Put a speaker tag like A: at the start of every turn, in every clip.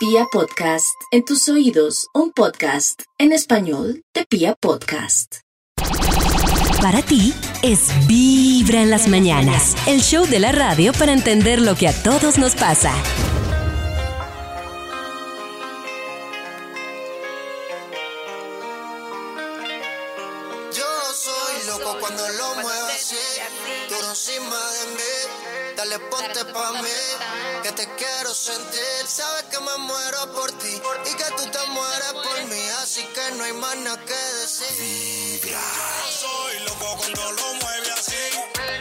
A: Pia Podcast, en tus oídos, un podcast en español de Pia Podcast.
B: Para ti es Vibra en las mañanas, el show de la radio para entender lo que a todos nos pasa.
C: Yo soy loco cuando lo muevo así, duro encima de mí. Dale ponte pa' mí, te quiero sentir. Sabes que me muero por ti y que tú te mueres por mí, así que no hay más nada que decir. Yo soy loco cuando lo mueve así,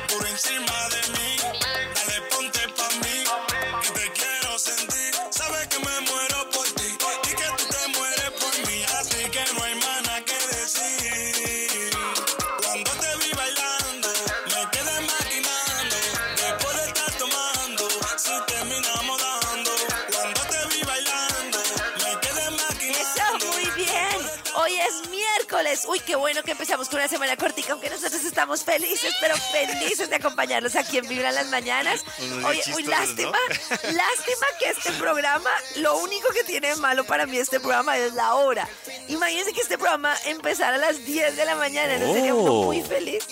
C: duro encima de mí.
D: Miércoles. Uy, qué bueno que empezamos con una semana cortica, aunque nosotros estamos felices, pero felices de acompañarlos aquí en Vibra las mañanas. Oye, uy, lástima, lástima que este programa, lo único que tiene de malo para mí este programa es la hora. Imagínense que este programa empezara a las 10 de la mañana, ¿no sería uno
E: Oh.
D: muy feliz?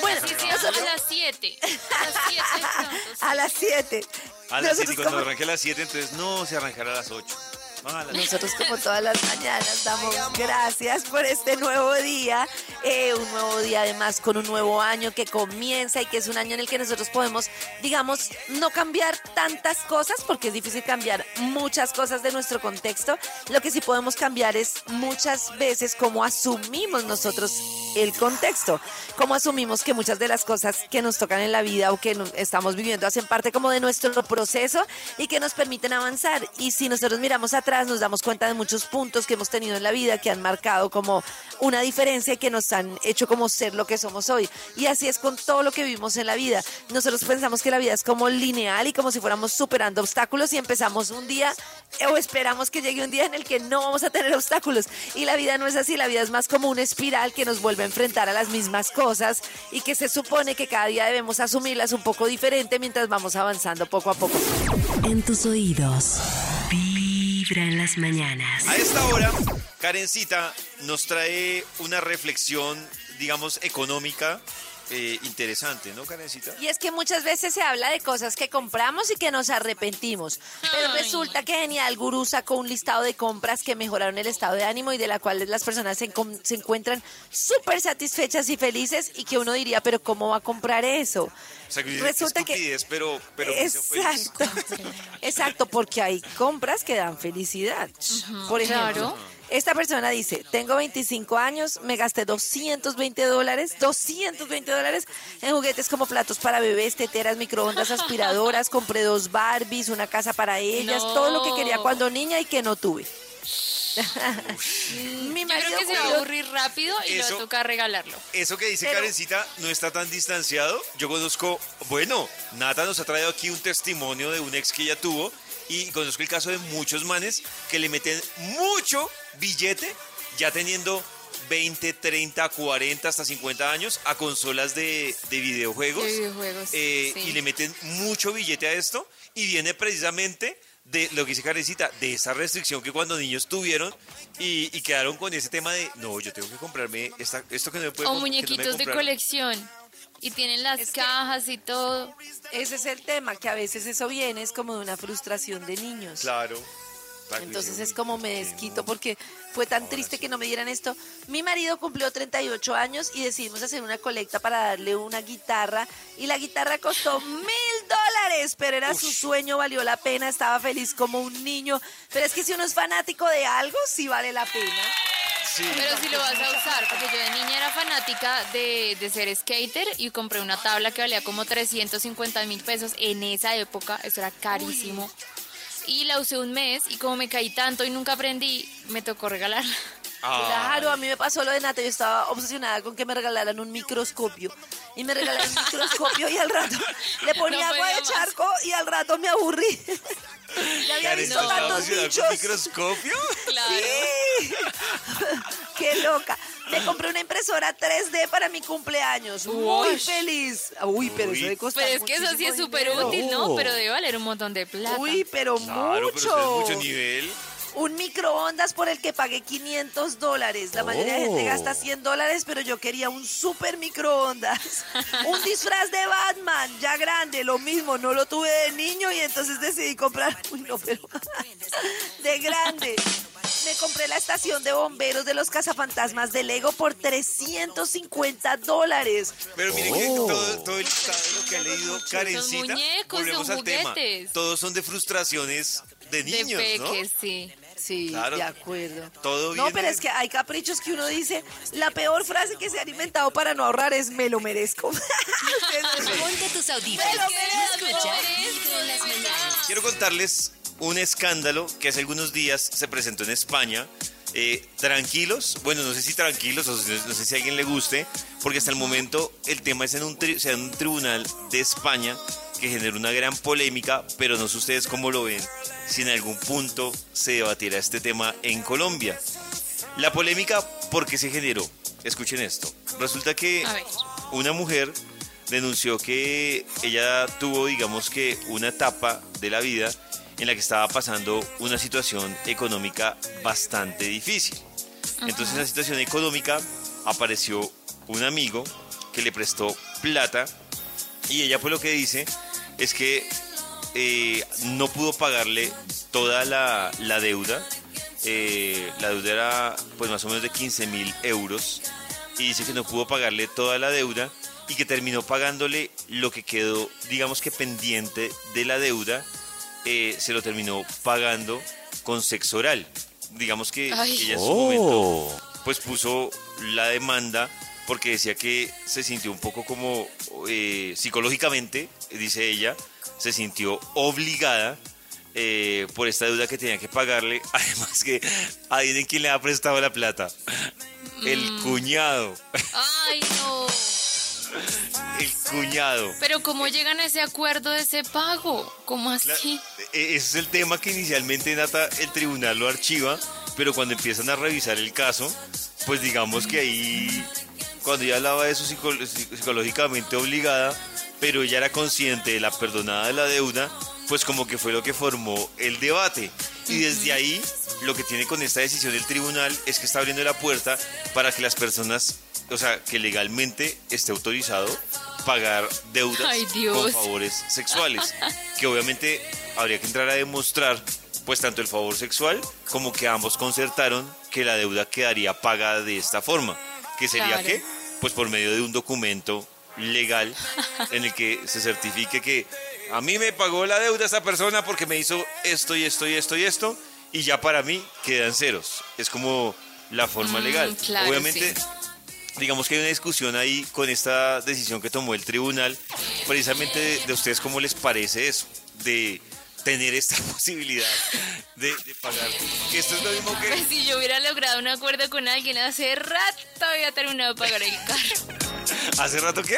D: Bueno,
F: Sí, sí, a
D: nosotros
F: las 7. A las 7
D: a las 7.
E: A las 7 y
D: Nosotros
E: cuando
D: como-
E: arranque a las 7, entonces no, se arrancará a las 8.
D: Nosotros como todas las mañanas damos gracias por este nuevo día, eh, un nuevo día además con un nuevo año que comienza y que es un año en el que nosotros podemos, digamos, no cambiar tantas cosas porque es difícil cambiar muchas cosas de nuestro contexto. Lo que sí podemos cambiar es muchas veces cómo asumimos nosotros el contexto, cómo asumimos que muchas de las cosas que nos tocan en la vida o que estamos viviendo hacen parte como de nuestro proceso y que nos permiten avanzar. Y si nosotros miramos atrás, nos damos cuenta de muchos puntos que hemos tenido en la vida que han marcado como una diferencia y que nos han hecho como ser lo que somos hoy. Y así es con todo lo que vivimos en la vida. Nosotros pensamos que la vida es como lineal y como si fuéramos superando obstáculos y empezamos un día o esperamos que llegue un día en el que no vamos a tener obstáculos. Y la vida no es así, la vida es más como una espiral que nos vuelve a enfrentar a las mismas cosas y que se supone que cada día debemos asumirlas un poco diferente mientras vamos avanzando poco a poco.
B: En tus oídos,
E: A esta hora, Karencita nos trae una reflexión, digamos, económica eh, interesante, ¿no, Karencita?
D: Y es que muchas veces se habla de cosas que compramos y que nos arrepentimos. Pero
F: Ay.
D: resulta que Genial Gurú sacó un listado de compras que mejoraron el estado de ánimo y de la cual las personas se, encuentran súper satisfechas y felices y que uno diría, pero ¿cómo va a comprar eso?
E: O sea, que
D: Resulta que-
E: pero, pero.
D: Exacto. Exacto, porque hay compras que dan felicidad. Por ejemplo,
F: claro.
D: Esta persona dice, tengo 25 años, me gasté 220 dólares, 220 dólares en juguetes como platos para bebés, teteras, microondas, aspiradoras, compré dos Barbies, una casa para ellas,
F: No.
D: todo lo que quería cuando niña y que no tuve. Mi
F: Yo
D: marido
F: creo que se va a aburrir rápido y le va
E: Eso-
F: a tocar regalarlo.
E: Eso que dice
D: Pero-
E: Karencita no está tan distanciado. Yo conozco, bueno, Nata nos ha traído aquí un testimonio de un ex que ella tuvo y conozco el caso de muchos manes que le meten mucho billete ya teniendo 20, 30, 40, hasta 50 años a consolas de, de videojuegos.
F: De videojuegos,
E: Eh,
F: sí.
E: Y le meten mucho billete a esto y viene precisamente de lo que dice Karencita, de esa restricción que cuando niños tuvieron y, y quedaron con ese tema de, no, yo tengo que comprarme esta- esto que no me puedo
F: O
E: no me
F: muñequitos de
E: compraron".
F: colección. Y tienen las
D: Es
F: cajas y todo.
D: Ese es el tema, que a veces eso viene, es como de una frustración de niños.
E: Claro. Claro,
D: Entonces es como me desquito porque fue tan triste que no me dieran esto. Mi marido cumplió 38 años y decidimos hacer una colecta para darle una guitarra y la guitarra costó mil dólares, pero era su sueño, valió la pena, estaba feliz como un niño. Pero es que si uno es fanático de algo, sí vale la pena.
E: Sí.
F: Pero si lo vas a usar, porque yo de niña era fanática de, de ser skater y compré una tabla que valía como 350 mil pesos en esa época, eso era carísimo. Y la usé un mes y como me caí tanto y nunca aprendí, me tocó regalarla.
E: Ah,
D: Claro, a mí me pasó lo de Nata, yo estaba obsesionada con que me regalaran un microscopio. Y me regalaron un microscopio y al rato le ponía
F: No
D: agua de
F: más.
D: charco y al rato me aburrí. ya había visto
E: Karencita estaba
D: tantos
E: obsesionada
D: bichos.
E: microscopio.
F: Claro.
D: Sí. Qué loca. Me compré una impresora 3D para mi cumpleaños. Muy
F: Uy.
D: feliz. Uy, pero eso de costar
F: Pero es que eso sí es súper
D: dinero.
F: útil, ¿no? Pero debe valer un montón de plata.
D: Uy, pero
E: Claro, pero
D: mucho.
E: eso es mucho nivel.
D: Un microondas por el que pagué 500 dólares. La mayoría de gente
E: Oh.
D: gasta 100 dólares, pero yo quería un super microondas. un disfraz de Batman, ya grande, lo mismo. No lo tuve de niño y entonces decidí comprar. Uy, no, pero. de grande. Me compré la estación de bomberos de los cazafantasmas de Lego por 350 dólares.
E: Pero miren que todo, todo el listado lo que ha leído Karencita,
F: muñecos,
E: volvemos al tema.
F: juguetes.
E: Todos son de frustraciones de
F: de
E: niños, ¿no?
F: sí.
D: Sí,
E: Claro.
D: de acuerdo.
E: Todo
D: No,
E: viene-
D: pero es que hay caprichos que uno dice, la peor frase que se han inventado para no ahorrar es me lo merezco. Ustedes no-
B: Ponte tus audífonos
D: Pero
B: y
D: merezco.
E: Quiero contarles un escándalo que hace algunos días se presentó en España. Eh, tranquilos, bueno, no sé si tranquilos o no sé si a alguien le guste, porque hasta el momento el tema es en un, tri- o sea, en un tribunal de España que generó una gran polémica, pero no sé ustedes cómo lo ven, si en algún punto se debatiera este tema en Colombia. La polémica, ¿por qué se generó? Escuchen esto. Resulta que una mujer denunció que ella tuvo, digamos que, una etapa de la vida en la que estaba pasando una situación económica bastante difícil. Entonces, en la situación económica apareció un amigo que le prestó plata y ella pues lo que dice es que eh, no pudo pagarle toda la, la deuda. Eh, la deuda era pues más o menos de 15 mil euros y dice que no pudo pagarle toda la deuda y que terminó pagándole lo que quedó, digamos que pendiente de la deuda, eh, se lo terminó pagando con sexo oral. Digamos que
F: Ay.
E: ella en su momento pues puso la demanda porque decía que se sintió un poco como eh, psicológicamente, dice ella, se sintió obligada eh, por esta deuda que tenía que pagarle. Además que adivinen quién le ha prestado la plata. El cuñado.
F: Ay, no.
E: El cuñado.
F: Pero ¿cómo llegan a ese acuerdo de ese pago? ¿Cómo así?
E: e- Ese es el tema que inicialmente Nata, el tribunal lo archiva, pero cuando empiezan a revisar el caso, pues digamos que ahí, cuando ella hablaba de eso psico- psi- psicológicamente obligada, pero ella era consciente de la perdonada de la deuda, pues como que fue lo que formó el debate. Y desde ahí, lo que tiene con esta decisión el tribunal es que está abriendo la puerta para que las personas, o sea, que legalmente esté autorizado pagar deudas
F: Ay,
E: con favores sexuales, que obviamente habría que entrar a demostrar pues tanto el favor sexual como que ambos concertaron que la deuda quedaría pagada de esta forma, que sería
F: Claro.
E: que pues por medio de un documento legal en el que se certifique que a mí me pagó la deuda esta persona porque me hizo esto y esto y esto y esto y ya para mí quedan ceros. Es como la forma
F: Mm,
E: legal.
F: claro,
E: Obviamente
F: sí.
E: digamos que hay una discusión ahí con esta decisión que tomó el tribunal, precisamente de, de ustedes cómo les parece eso, de tener esta posibilidad de, de pagar. Que esto es lo mismo que...
F: Pues si yo hubiera logrado un acuerdo con alguien hace rato, había terminado de pagar el carro.
E: ¿Hace rato qué?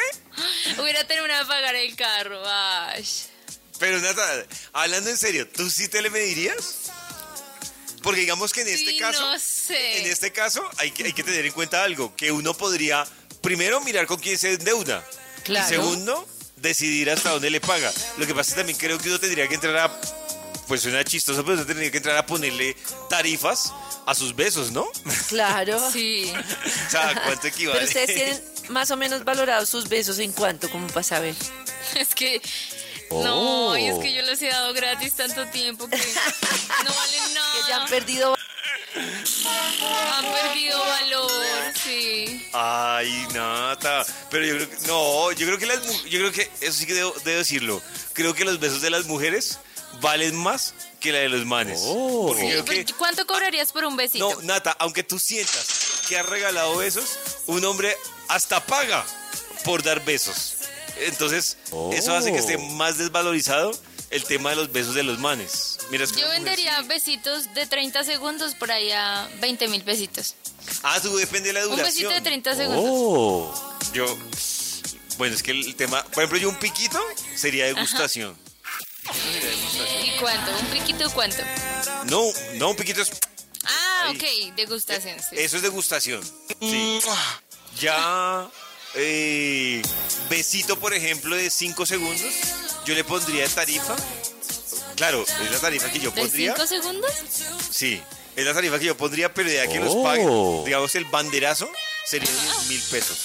F: hubiera terminado de pagar el carro. Ay.
E: Pero Nata, hablando en serio, ¿tú sí te le medirías? Porque digamos que en este
F: Sí,
E: caso,
F: no sé.
E: en este caso hay que, hay que tener en cuenta algo, que uno podría primero mirar con quién se endeuda.
D: Claro.
E: Y segundo, decidir hasta dónde le paga. Lo que pasa es que también creo que uno tendría que entrar a, pues suena chistoso, pero uno tendría que entrar a ponerle tarifas a sus besos, ¿no?
D: Claro.
F: Sí.
E: o sea, ¿cuánto equivale?
D: Pero ustedes tienen más o menos valorados sus besos en cuánto, como para saber.
F: Es que. No, y es que yo les he dado gratis tanto tiempo que no valen
D: Que
F: nada.
D: ya han perdido.
F: Han perdido valor, sí.
E: Ay, Nata. Pero yo creo que. No, yo creo que las Yo creo que. Eso sí que debo, debo decirlo. Creo que los besos de las mujeres valen más que la de los manes. Porque
F: Sí,
E: que.
F: ¿Cuánto cobrarías por un besito?
E: No, Nata, aunque tú sientas que has regalado besos, un hombre hasta paga por dar besos. Entonces, eso hace que esté más desvalorizado el tema de los besos de los manes. Mira,
F: Yo
E: mujer
F: vendería besitos de 30 segundos por ahí a 20 mil besitos.
E: Ah, tú depende de la
F: Un
E: duración.
F: besito de 30 segundos.
E: Oh. Yo. Bueno, es que el tema. Por ejemplo, yo un piquito sería degustación. Eso sería degustación.
F: ¿Y cuánto? ¿Un piquito cuánto?
E: No, no, un piquito es.
F: Ah, Ah,
E: ahí.
F: ok, degustación. sí.
E: Eso es degustación. Sí. Ya, eh, besito, por ejemplo, de 5 segundos, yo le pondría de tarifa. Claro, es la tarifa que yo
F: ¿De
E: pondría.
F: 5 segundos?
E: Sí, es la tarifa que yo pondría, pero de aquí que los paguen, digamos, el banderazo sería 10 mil pesos.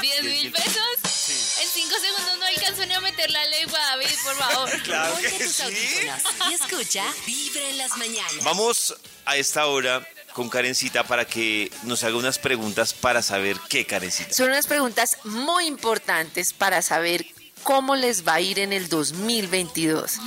F: ¿10 mil pesos? En 5 segundos no alcanzo ni a meter la lengua, David, por favor.
E: Claro
B: Ponte
E: que
B: tus
E: sí.
B: y escucha Vibra en las mañanas.
E: Vamos a esta hora con Karencita para que nos haga unas preguntas para saber qué, Karencita.
D: Son unas preguntas muy importantes para saber cómo les va a ir en el 2022.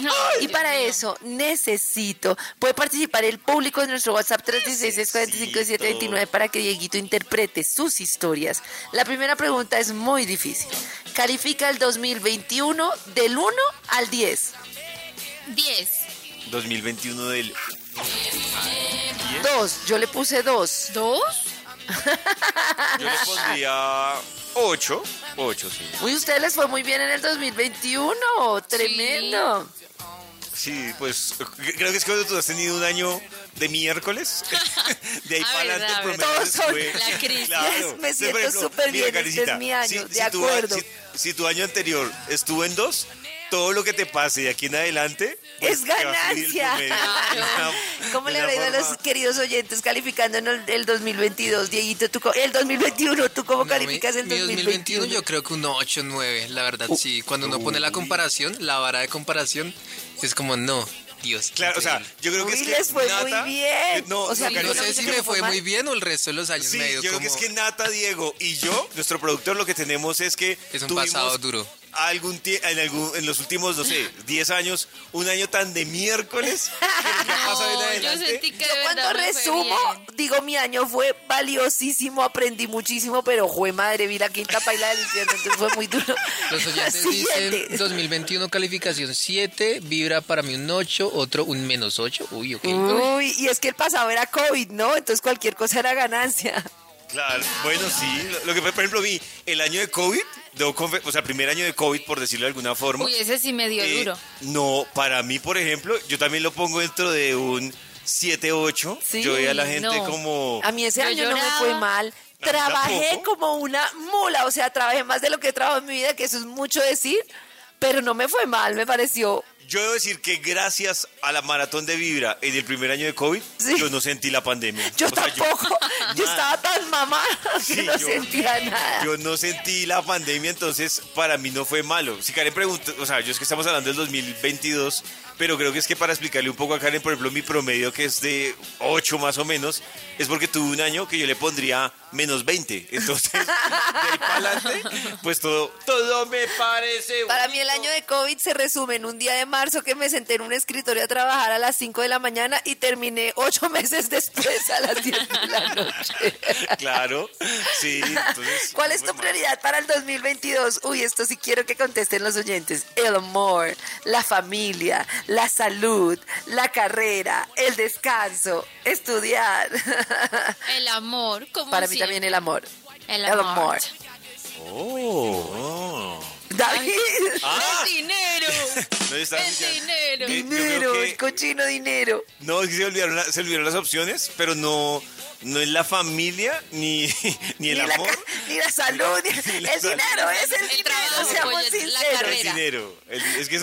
D: y para eso necesito, puede participar el público de nuestro WhatsApp 316-45-729 para que Dieguito interprete sus historias. La primera pregunta es muy difícil. Califica el 2021 del 1 al 10.
F: 10.
E: 2021 del...
D: 2, yo le puse 2.
F: ¿Dos?
E: Yo le pondría 8. 8, sí.
D: Uy, ustedes les fue muy bien en el 2021. Tremendo.
E: Sí, pues creo que es cuando tú has tenido un año de miércoles. De ahí
F: Ah,
E: para adelante, el
F: verdad.
E: promedio
D: Todos son
E: fue-
F: la crisis.
D: Me
E: Entonces,
D: siento
E: por ejemplo,
D: súper bien, este es mi año,
E: si-
D: de
E: si tu-
D: acuerdo.
E: si- si tu año anterior estuvo en 2, todo lo que te pase de aquí en adelante pues,
D: es ganancia.
E: promedio. De una-
D: ¿Cómo le habrá ido a los queridos oyentes calificando en el, el 2022? Dieguito, tú, el 2021, ¿tú cómo
G: No,
D: calificas
G: mi,
D: el
G: mi
D: 2021?
G: 2021 yo creo que un 8, 9, la verdad,
E: Uh,
G: sí. Cuando uno pone la comparación, la vara de comparación, es como, no, Dios.
E: Claro, o sea, yo creo que
D: Uy,
E: es que
D: les fue muy
E: Nata-
D: bien.
E: eh, No,
D: O sea,
E: no,
G: sé si me
D: fue
G: fue
D: mal.
G: muy bien o el resto de los años
E: Sí,
G: medio
E: yo creo
G: como...
E: que es que Nata, Diego y yo, nuestro productor, lo que tenemos es que
G: Es un
E: tuvimos
G: pasado duro.
E: Algún tie- en, algún, en los últimos, no sé, 10 años, un año tan de miércoles. pasado en
F: No, yo
E: adelante-
F: sentí que
D: Yo
F: de
D: cuando
F: fue
D: resumo, digo, mi año fue valiosísimo, aprendí muchísimo, pero jue madre, vi la quinta paila del infierno, entonces fue muy duro.
G: Los oyentes
D: Siguiente.
G: dicen 2021 calificación 7, vibra para mí un 8, otro un menos 8. Uy, ok.
D: Uy, y es que el pasado era COVID, ¿no? Entonces cualquier cosa era ganancia.
E: Claro, bueno, sí. Lo, que, por ejemplo, vi el año de COVID, o sea, primer año de COVID, por decirlo de alguna forma.
F: Uy, ese sí me dio
E: Eh,
F: duro.
E: No, para mí, por ejemplo, yo también lo pongo dentro de un 7-8.
D: Sí,
E: yo veía a la gente
F: no.
E: como...
D: A mí ese
F: Yo
D: año no me fue mal. Trabajé
E: tampoco.
D: como una mula, o sea, trabajé más de lo que he trabajado en mi vida, que eso es mucho decir, pero no me fue mal, me pareció.
E: Yo debo decir que gracias a la maratón de Vibra en el primer año de COVID,
D: Sí.
E: yo no sentí la pandemia.
D: Yo
E: O sea,
D: tampoco, yo,
E: nada.
D: estaba tan que
E: Sí,
D: no
E: yo-
D: sentía nada.
E: Yo no sentí la pandemia, entonces para mí no fue malo. Si Karen pregunta, o sea, yo es que estamos hablando del 2022, pero creo que es que para explicarle un poco a Karen, por ejemplo, mi promedio que es de 8 más o menos, es porque tuve un año que yo le pondría menos 20. Entonces, de ahí para adelante, pues todo, todo me parece...
D: Para mí el año de COVID se resume en un día de marzo que me senté en un escritorio a trabajar a las 5 de la mañana y terminé ocho meses después a las 10 de la noche.
E: Claro, sí. Entonces,
D: ¿Cuál es tu prioridad para el 2022? Uy, esto sí quiero que contesten los oyentes. El amor, la familia, la salud, la carrera, el descanso, estudiar.
F: El amor, como
D: Para mí
F: siempre.
D: también el amor.
F: El amor.
E: Oh.
D: David.
E: Ah,
F: El dinero.
E: no, diciendo-
F: dinero.
D: Dinero,
E: que-
D: el cochino dinero.
E: No, es que se olvidaron, se olvidaron las opciones, pero no, no es la familia ni, ni el
D: ni, la,
E: amor.
D: ni la salud, ni-
E: Ni la
D: el
E: salud.
D: dinero, es el,
F: El
D: dinero,
F: trabajo,
D: seamos
F: la
D: sinceros.
E: El dinero. El- es que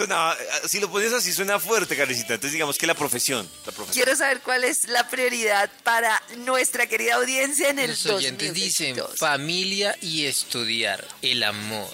E: si lo pones así suena fuerte, Carecita. Entonces digamos que la profesión. La profesión.
D: Quiero saber cuál es la prioridad para nuestra querida audiencia en el
G: Los oyentes dicen
D: 2022.
G: familia y estudiar, el amor.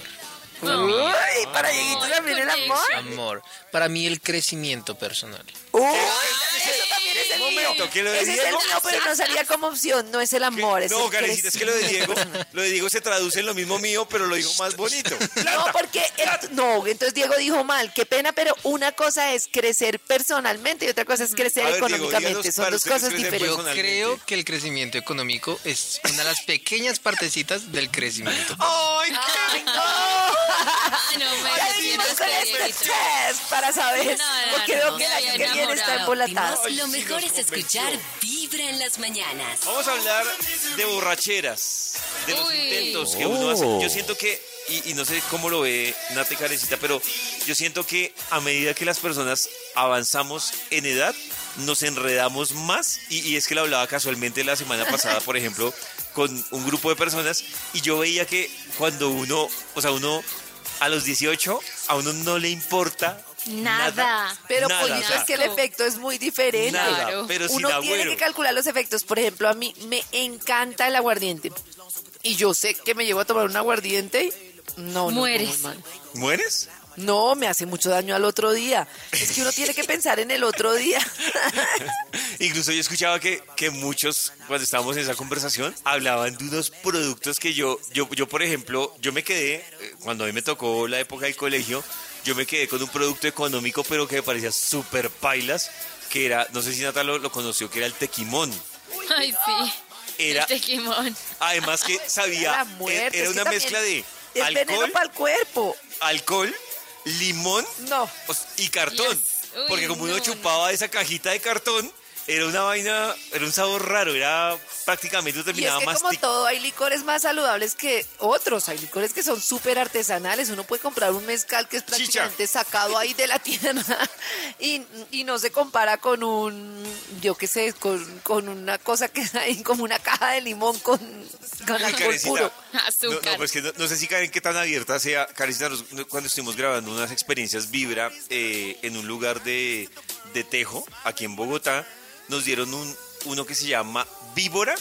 D: Uy, para Dieguito también el amor.
G: Para mí el crecimiento personal.
D: Uy, eso también es el mío.
E: momento, ¿qué lo de
D: Ese es el mío, pero no salía como opción. No es el amor, es
E: No,
D: el
E: es que lo de Diego, lo de Diego se traduce en lo mismo mío, pero lo digo más bonito.
D: No, porque el- no, entonces Diego dijo mal, qué pena, pero una cosa es crecer personalmente y otra cosa es crecer
E: A ver, Diego,
D: económicamente,
E: díganos
D: son
E: para
D: dos
E: qué
D: cosas
E: crecer
D: diferentes.
G: Yo
E: Personalmente.
G: creo que el crecimiento económico es una de las pequeñas partecitas del crecimiento.
E: ¡Ay,
D: Ay, no.
F: Ah, no, me
D: Ya con este test para saber,
F: No, no,
D: porque
F: no,
D: veo
F: no,
D: que que viene está
B: Lo mejor es escuchar. Vibra en las mañanas.
E: Vamos a hablar de borracheras, de los
F: Uy.
E: intentos que uno hace. Yo siento que y, y no sé cómo lo ve Nate Carecita, pero yo siento que a medida que las personas avanzamos en edad, nos enredamos más. Y, y es que lo hablaba casualmente la semana pasada, por ejemplo, con un grupo de personas, y yo veía que cuando uno, o sea, uno a los 18, a uno no le importa
F: Nada.
D: Pero
E: Nada, o sea,
D: es que el efecto es muy diferente.
E: Nada,
F: Claro.
E: pero
D: Uno tiene
E: agüero.
D: que calcular los efectos. Por ejemplo, a mí me encanta el aguardiente. Y yo sé que me llevo a tomar un aguardiente no, no, no,
F: Mueres.
D: mal.
E: ¿Mueres?
D: No, me hace mucho daño al otro día. Es que uno tiene que pensar en el otro día.
E: Incluso yo escuchaba que, que muchos, cuando estábamos en esa conversación, hablaban de unos productos que yo, yo, yo por ejemplo, yo me quedé, eh, cuando a mí me tocó la época del colegio, yo me quedé con un producto económico, pero que me parecía súper pailas, que era, no sé si Nata lo, lo conoció, que era el tequimón.
F: Ay, sí.
E: Era,
F: El tequimón.
E: además que sabía,
D: La
E: era,
D: muerte.
E: era una mezcla de
D: Es veneno
E: alcohol,
D: para el cuerpo.
E: alcohol, limón
D: No.
E: o s- y cartón.
F: Yes. Uy,
E: Porque como uno
F: no,
E: chupaba esa cajita de cartón, era una vaina, era un sabor raro, era prácticamente
D: Y es
E: terminaba
D: que
E: más
D: como todo, hay licores más saludables que otros. Hay licores que son súper artesanales. Uno puede comprar un mezcal que es prácticamente sacado ahí de la tierra y, y no se compara con un, yo qué sé, con, con una cosa que es ahí como una caja de limón con, con alcohol puro.
E: No,
F: Azúcar.
E: no, pues que no, no sé si Karen qué tan abierta sea. Karencita, no, cuando estuvimos grabando unas experiencias Vibra eh, en un lugar de, de Tejo, aquí en Bogotá, nos dieron un, uno que se llama Víbora,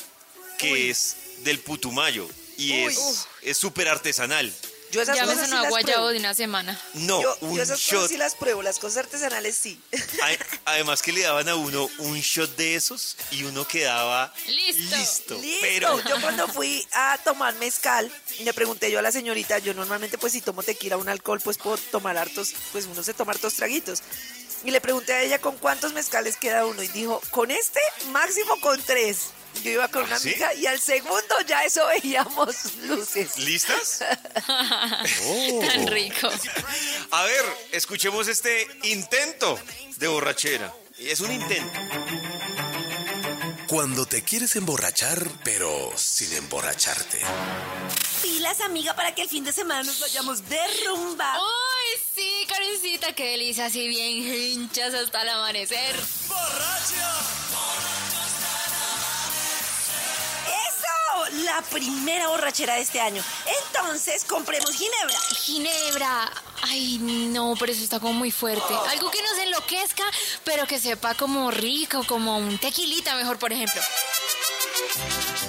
E: que es del Putumayo y
D: Uy.
E: es es súper artesanal.
D: Yo esas
F: Ya me
D: cosas sí
F: sonó guayabo
D: pruebo.
F: de una semana.
E: No,
D: yo,
E: un
D: yo esas
E: shot.
D: cosas sí las pruebo, las cosas artesanales sí.
E: Ay, Además que le daban a uno un shot de esos y uno quedaba
F: Listo.
E: listo.
D: Listo.
E: Pero
D: Yo cuando fui a tomar mezcal, le pregunté yo a la señorita, yo normalmente pues si tomo tequila, un alcohol, pues puedo tomar hartos, pues uno se toma hartos traguitos. Y le pregunté a ella con cuántos mezcales queda uno y dijo, con este máximo con tres. Yo iba con una
E: ¿Sí?
D: amiga y al segundo ya eso veíamos luces.
E: ¿listas?
F: Tan rico.
E: A ver, escuchemos este intento de borrachera. Es un intento.
H: Cuando te quieres emborrachar, pero sin emborracharte.
I: Pilas, amiga, para que el fin de semana nos vayamos de rumba.
F: Ay, sí, Karencita, qué delicia, así bien hinchas hasta el amanecer.
I: ¡Eso! La primera borrachera de este año. Entonces, compremos ginebra.
F: Ginebra. Ay, no, pero eso está como muy fuerte. Algo que nos enloquezca, pero que sepa como rico, como un tequilita mejor, por ejemplo.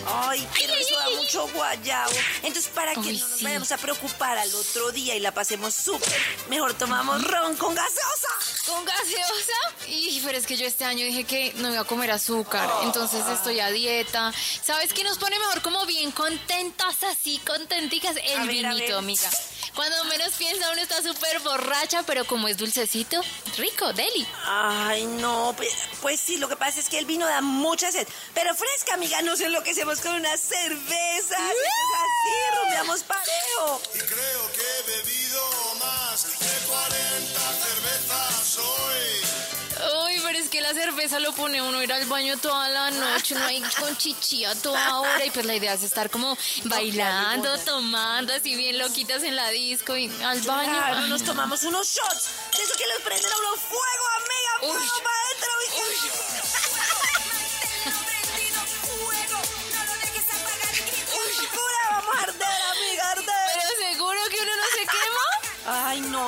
I: Ay, pero eso da mucho guayabo. Entonces, para que
F: Ay,
I: no nos
F: sí.
I: vayamos a preocupar al otro día y la pasemos súper, mejor tomamos ron con gaseosa.
F: ¿Con gaseosa? Y, pero es que yo este año dije que no iba a comer azúcar, entonces estoy a dieta. ¿Sabes qué nos pone mejor como bien contentas, así contenticas? El
I: A ver, a
F: vinito,
I: ver.
F: amiga. Cuando menos piensa uno está súper borracha, pero como es dulcecito, rico, deli.
I: Ay, no, pues, pues sí, lo que pasa es que el vino da mucha sed. Pero fresca, amiga, nos enloquecemos con una cerveza. Esto es así, rumbeamos parejo.
C: Y creo que he bebido más de 40 cervezas hoy.
F: Uy, pero es que la cerveza lo pone uno a ir al baño toda la noche, uno ahí con chichilla toda hora y pues la idea es estar como bailando, tomando así bien loquitas en la disco y al baño.
I: Claro, nos
F: no.
I: tomamos unos shots. De eso que les prenden a uno fuego, amiga.
F: Uy.
I: Fuego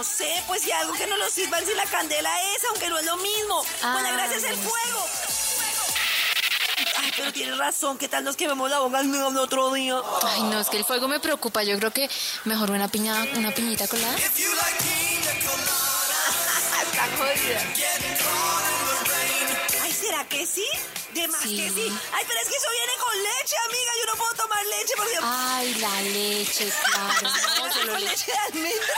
F: no
I: sé, pues si algo que no lo sirvan si la candela es, aunque no es lo mismo. Pues la
F: Ah,
I: gracia es el fuego. Ay, pero tienes razón, ¿qué tal nos quememos la boca el otro día?
F: Ay, no, es que el fuego me preocupa. Yo creo que mejor una piña, una piñita colada.
D: Está jodida.
I: Ay, ¿será que sí? De más
F: Sí.
I: que sí. Ay, pero es que eso viene con leche, amiga. Yo no puedo tomar leche porque...
F: Ay, la leche, claro. No,
I: con
F: leche
I: de almendra.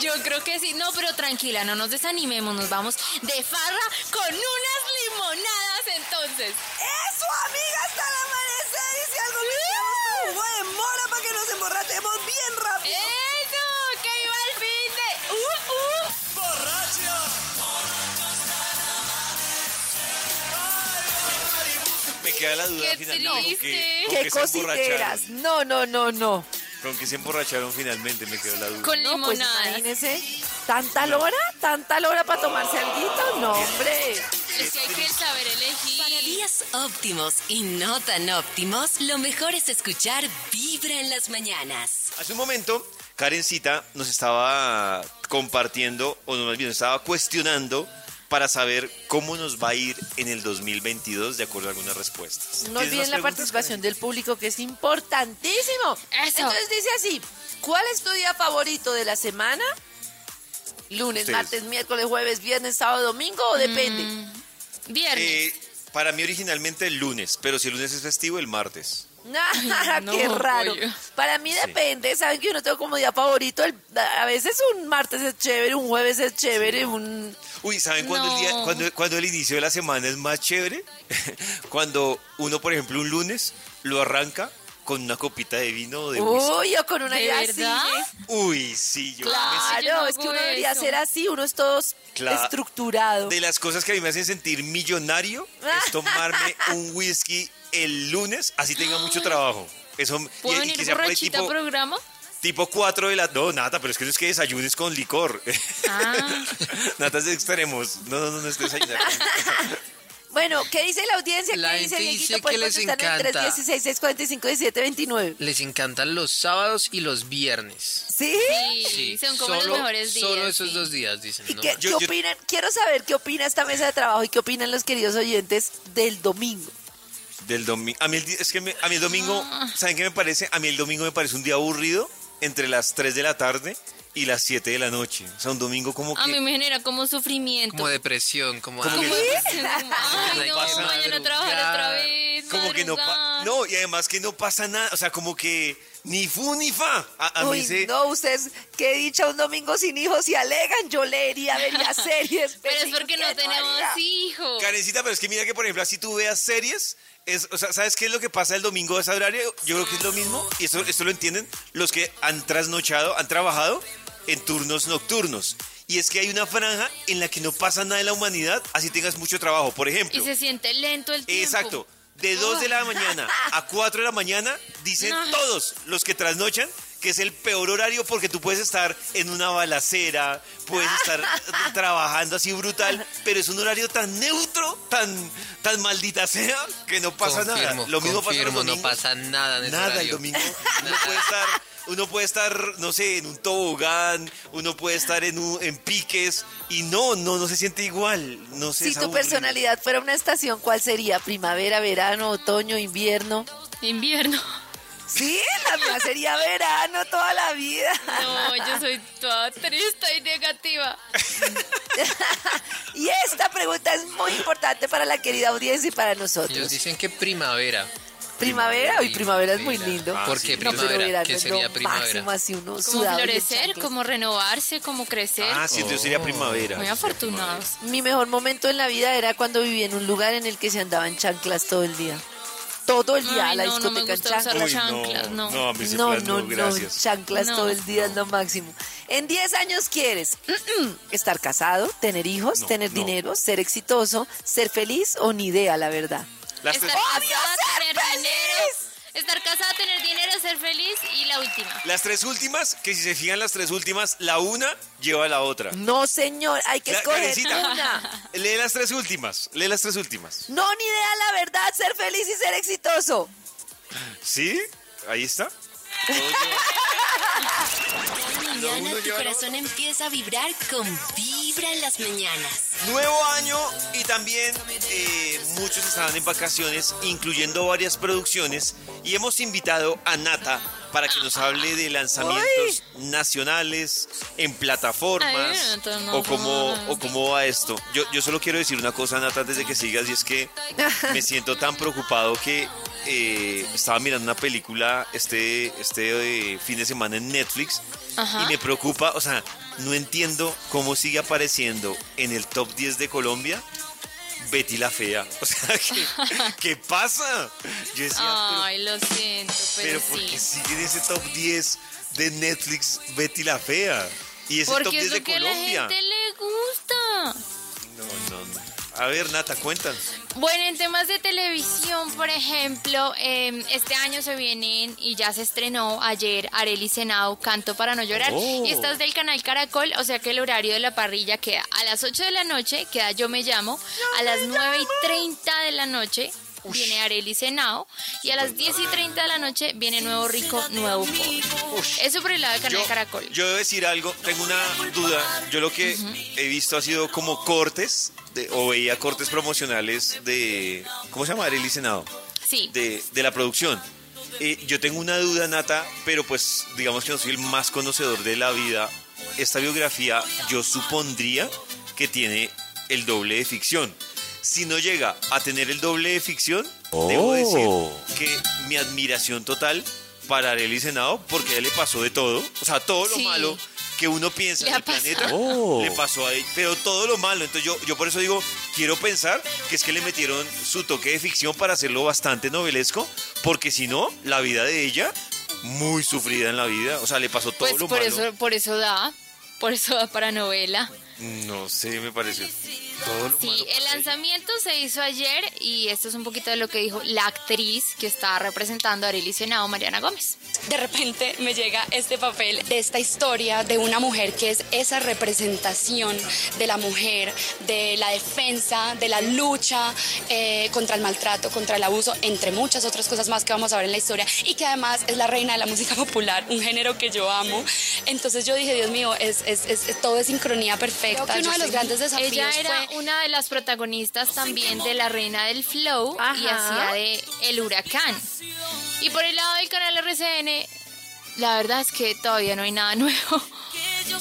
F: Yo creo que sí. No, pero tranquila, no nos desanimemos. Nos vamos de farra con unas limonadas entonces.
I: Eso, amiga, hasta el amanecer. Y si algo le jugo de mora para que nos emborrachemos bien rápido.
F: ¡Eso! ¡Que iba el fin de! ¡Uh, uh!
E: Me queda la duda
F: Qué
E: finalmente con
F: triste.
D: Qué cositeras. No, no, no, no.
E: Con que se emborracharon finalmente, me quedó la duda.
F: Con
D: No, pues imagínese. ¿Tanta lora? ¿Tanta lora para tomarse algo? No, hombre.
F: es que hay que saber elegir.
B: Para días óptimos y no tan óptimos, lo mejor es escuchar Vibra en las mañanas.
E: Hace un momento, Karencita nos estaba compartiendo, o no, más bien, nos estaba cuestionando para saber cómo nos va a ir en el 2022 de acuerdo a algunas respuestas.
D: No
E: ¿Tienes
D: olviden la participación del público, que es importantísimo.
F: Eso.
D: Entonces dice así, ¿cuál es tu día favorito de la semana? Lunes,
E: Ustedes.
D: martes, miércoles, jueves, viernes, sábado, domingo o depende.
F: Viernes.
E: Eh, para mí originalmente el lunes, pero si el lunes es festivo, el martes.
D: Ah,
F: no,
D: qué raro.
F: pollo.
D: Para mí depende, saben que yo no tengo como día favorito. el- a veces un martes es chévere, un jueves es chévere, un...
E: Uy, ¿saben cuándo, el día,
F: No.
E: cuándo, cuándo el inicio de la semana es más chévere? cuando uno, por ejemplo, un lunes lo arranca con una copita de vino o de whisky.
D: Uy, o con una
F: ¿De
D: idea
F: verdad?
D: así.
E: Uy, sí, yo me
F: Claro. yo no
D: es que uno debería
F: eso.
D: ser así, uno es todo
E: Cla-
D: estructurado.
E: De las cosas que a mí me hacen sentir millonario es tomarme un whisky el lunes, así tenga mucho trabajo. Eso, y,
F: ¿Puedo
E: y
F: venir
E: que sea por ahí
F: borrachita
E: tipo,
F: al programa?
E: tipo 4 de la... No, Nata, pero es que no es que desayunes con licor.
F: Ah.
E: Nata es de extremos. No, no, no, no es desayunar.
D: Bueno, ¿qué dice la audiencia?
G: La
D: ¿Qué dice
G: gente dice que les
D: contestar en el
G: encanta.
D: 316-645-1729.
G: Les encantan los sábados y los viernes.
D: ¿Sí?
F: Sí, son como
G: solo,
F: los mejores días.
G: Solo esos
F: sí.
G: dos días, dicen.
D: ¿Y
G: ¿no?
D: qué,
E: Yo-
D: qué
E: yo-
D: opinan? Quiero saber qué opina esta mesa de trabajo y qué opinan los queridos oyentes del domingo.
E: Del domingo. A mí el, di- es que me- a mí el domingo,
F: Ah.
E: ¿saben qué me parece? A mí el domingo me parece un día aburrido entre las 3 de la tarde y las 7 de la noche. O sea, un domingo como que...
F: A mí me genera como sufrimiento.
G: Como depresión, como... Ah,
E: que-
F: Ay, no,
G: que
F: mañana trabajar
G: madrugar.
F: otra vez.
E: Como que no, no, y además que no pasa nada, o sea, como que ni fu ni fa. A, a
D: Uy,
E: mí se...
D: no, ustedes, qué dicha un domingo sin hijos y alegan, yo leería, vería series.
F: Pero es porque no
D: haría.
F: tenemos hijos.
E: Karencita, pero es que mira que, por ejemplo, así tú veas series, es, o sea, ¿sabes qué es lo que pasa el domingo a esa horario? Yo creo que es lo mismo, y esto, esto lo entienden los que han trasnochado, han trabajado en turnos nocturnos. Y es que hay una franja en la que no pasa nada en la humanidad, así tengas mucho trabajo. Por ejemplo,
F: Y se siente lento el tiempo.
E: Exacto. De 2 de la mañana a 4 de la mañana, dicen
F: No.
E: todos los que trasnochan que es el peor horario porque tú puedes estar en una balacera, puedes estar trabajando así brutal, pero es un horario tan neutro, tan, tan maldita sea, que no pasa
G: confirmo,
E: nada. Lo mismo pasa
G: confirmo,
E: los
G: no
E: domingos.
G: pasa nada en ese
E: Nada, el domingo uno puede estar, uno puede estar, no sé, en un tobogán, uno puede estar en, un- en piques y no, no, no se siente igual. No sé,
D: Si tu
E: aburrido.
D: personalidad fuera una estación, ¿cuál sería? ¿Primavera, verano, otoño, invierno?
F: Invierno.
D: Sí, la mía sería verano toda la vida.
F: No, yo soy toda triste y negativa.
D: Y esta pregunta es muy importante para la querida audiencia y para
G: Ellos
D: nosotros.
G: dicen que primavera.
D: Primavera, uy, primavera es muy lindo.
E: Ah,
G: ¿Por
E: sí.
G: qué
D: No, pero
G: primavera?
D: verano
G: ¿Qué
D: es
G: sería
D: lo
G: primavera?
D: máximo, así uno
F: Como florecer,
D: chanclas.
F: como renovarse, como crecer.
E: Ah, sí, entonces sería primavera.
F: Muy afortunados.
D: Mi mejor momento en la vida era cuando vivía en un lugar en el que se andaba en chanclas todo el día. Todo el día, a
F: Ay,
D: la
F: no, no
D: discoteca en chanclas.
F: Chanclas, no.
E: No, ese
D: No, no,
E: no,
D: no, chanclas
F: No.
D: todo el día es lo máximo. En 10 años quieres estar casado, tener hijos,
E: No,
D: tener
E: no.
D: dinero, ser exitoso, ser feliz o ni idea, la verdad.
E: Las
F: Estar
E: tres,
F: casada,
D: ser
F: tener
D: feliz!
F: dinero. Estar casada, tener dinero, ser feliz. Y la última.
E: las tres últimas, que si se fijan las tres últimas, la una lleva a la otra.
D: No, señor, hay que
E: La-
D: escoger
E: Karencita,
D: una.
E: Lee las tres últimas, lee las tres últimas.
D: No, ni idea, la verdad, ser feliz y ser exitoso.
E: ¿Sí? Ahí está.
B: Cada mañana tu corazón empieza a vibrar con Vibra en las mañanas.
E: Nuevo año y también eh, muchos estaban en vacaciones, incluyendo varias producciones, y hemos invitado a Nata para que nos hable de lanzamientos nacionales en plataformas o cómo o cómo va esto. Yo, yo solo quiero decir una cosa, Nata, antes de que sigas, y es que me siento tan preocupado que eh, estaba mirando una película este, este eh, fin de semana en Netflix
F: Ajá.
E: y me preocupa, o sea, no entiendo cómo sigue apareciendo en el top 10 de Colombia Betty la Fea. O sea, ¿qué, qué pasa? Yo decía, pero,
F: Ay, lo siento,
E: pero
F: pero,
E: ¿por qué
F: sí.
E: sigue en ese top 10 de Netflix Betty la Fea? Y ese top
F: Porque
E: 10
F: es
E: de
F: lo que a la
E: Colombia.
F: gente le gusta.
E: No, no, no. A ver, Nata, cuéntanos.
F: Bueno, en temas de televisión, por ejemplo, eh, este año se vienen y ya se estrenó ayer Areli Senado, Canto para no llorar.
E: Oh.
F: Y esta es del canal Caracol, o sea que el horario de la parrilla queda a las 8 de la noche, queda Yo Me Llamo, a las 9 y 30 de la noche viene Areli Senado y a las 10 y 30 de la noche viene Nuevo Rico, Nuevo Pobre. Eso por el lado del canal Caracol.
E: yo debo decir algo, tengo una duda. Yo lo que he visto ha sido como cortes, de- o veía cortes promocionales de. ¿Cómo se llama? Arely Senado.
F: Sí.
E: De, de la producción. Eh, yo tengo una duda, Nata, pero pues digamos que no soy el más conocedor de la vida. Esta biografía yo supondría que tiene el doble de ficción. Si no llega a tener el doble de ficción, debo decir que mi admiración total para Arely Senado, porque a ella le pasó de todo. O sea, todo lo
F: Sí.
E: malo que uno piensa
F: Le
E: en el planeta
F: pasado.
E: le pasó a ella. Pero todo lo malo. Entonces yo, yo por eso digo, quiero pensar que es que le metieron su toque de ficción para hacerlo bastante novelesco, porque si no, la vida de ella, muy sufrida en la vida. O sea, le pasó todo
F: Pues
E: lo
F: por
E: malo.
F: eso, por eso da, por eso da para novela.
E: No sé, me parece. Todo lo
F: Sí, el
E: ella.
F: lanzamiento se hizo ayer y esto es un poquito de lo que dijo la actriz que está representando a Arely Senado, Mariana Gómez.
J: De repente me llega este papel de esta historia de una mujer que es esa representación de la mujer, de la defensa, de la lucha eh, contra el maltrato, contra el abuso, entre muchas otras cosas más que vamos a ver en la historia y que además es la reina de la música popular, un género que yo amo. Entonces yo dije, Dios mío, es, es- es- es- todo es sincronía perfecta.
I: Creo que
J: uno de
I: yo
J: los
I: sí.
J: grandes desafíos
F: Ella era
J: fue
F: una de las protagonistas también de La Reina del Flow y hacía de El Huracán. Y por el lado del canal RCN, la verdad es que todavía no hay nada nuevo.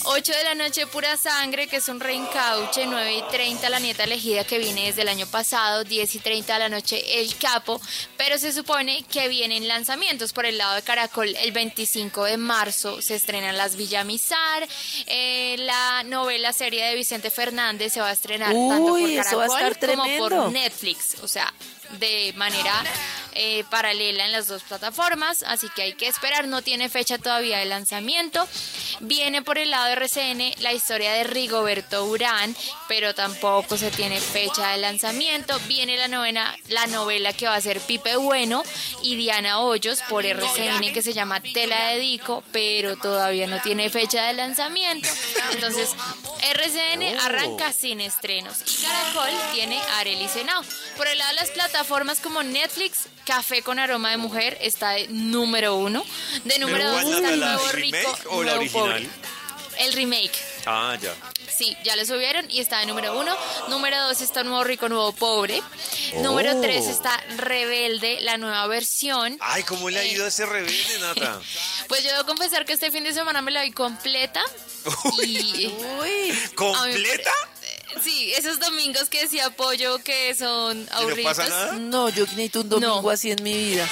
F: 8 de la noche, pura sangre, que es un reencauche. 9 y 30, la nieta elegida que viene desde el año pasado. 10 y 30 de la noche, el capo. Pero se supone que vienen lanzamientos por el lado de Caracol. El 25 de marzo se estrenan Las Villamizar. Eh, la novela serie de Vicente Fernández se va a estrenar tanto por Caracol como por. Netflix. O sea, de manera eh, paralela en las dos plataformas, así que hay que esperar, no tiene fecha todavía de lanzamiento. Viene por el lado de RCN la historia de Rigoberto Urán, pero tampoco se tiene fecha de lanzamiento. Viene la novena, la novela que va a ser Pipe Bueno y Diana Hoyos por RCN que se llama Te la dedico, pero todavía no tiene fecha de lanzamiento. Entonces, RCN arranca sin estrenos y Caracol tiene Arely Senao. Por el lado de las plataformas como Netflix, Café con aroma de mujer está de número uno. De número
E: ¿Pero
F: dos está el nuevo rico,
E: o la
F: nuevo pobre. El remake.
E: Ah, ya.
F: Sí, ya lo subieron y está de número uno. Número dos está Nuevo Rico, Nuevo Pobre. Número tres está Rebelde, la nueva versión.
E: Ay, ¿cómo le ha ido a ese rebelde, Nata?
F: Pues yo debo confesar que este fin de semana me la vi completa. Y.
E: ¿Completa?
F: Sí, esos domingos que decía Pollo que son
E: no
F: aburridos.
E: pasa nada?
D: No, yo necesito un domingo
F: No.
D: así en mi vida.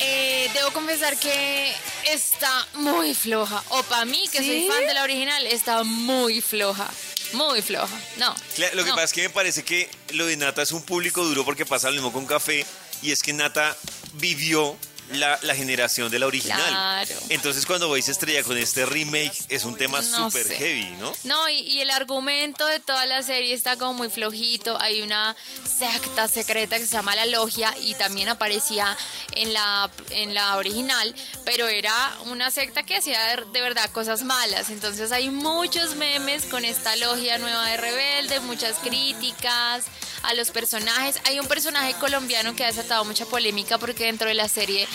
F: Eh, debo confesar que está muy floja. O para mí, que soy
D: ¿Sí?
F: fan de la original, está muy floja. Muy floja. No.
E: Lo que
F: no.
E: pasa es que me parece que lo de Nata es un público duro porque pasa lo mismo con Café y es que Nata vivió la, la generación de la original.
F: Claro.
E: Entonces cuando veis Estrella con este remake es un tema
F: No
E: súper heavy, ¿no?
F: No, y, y el argumento de toda la serie está como muy flojito. Hay una secta secreta que se llama La Logia y también aparecía en la, en la original, pero era una secta que hacía de, de verdad cosas malas. Entonces hay muchos memes con esta logia nueva de Rebelde, muchas críticas a los personajes. Hay un personaje colombiano que ha desatado mucha polémica porque dentro de la serie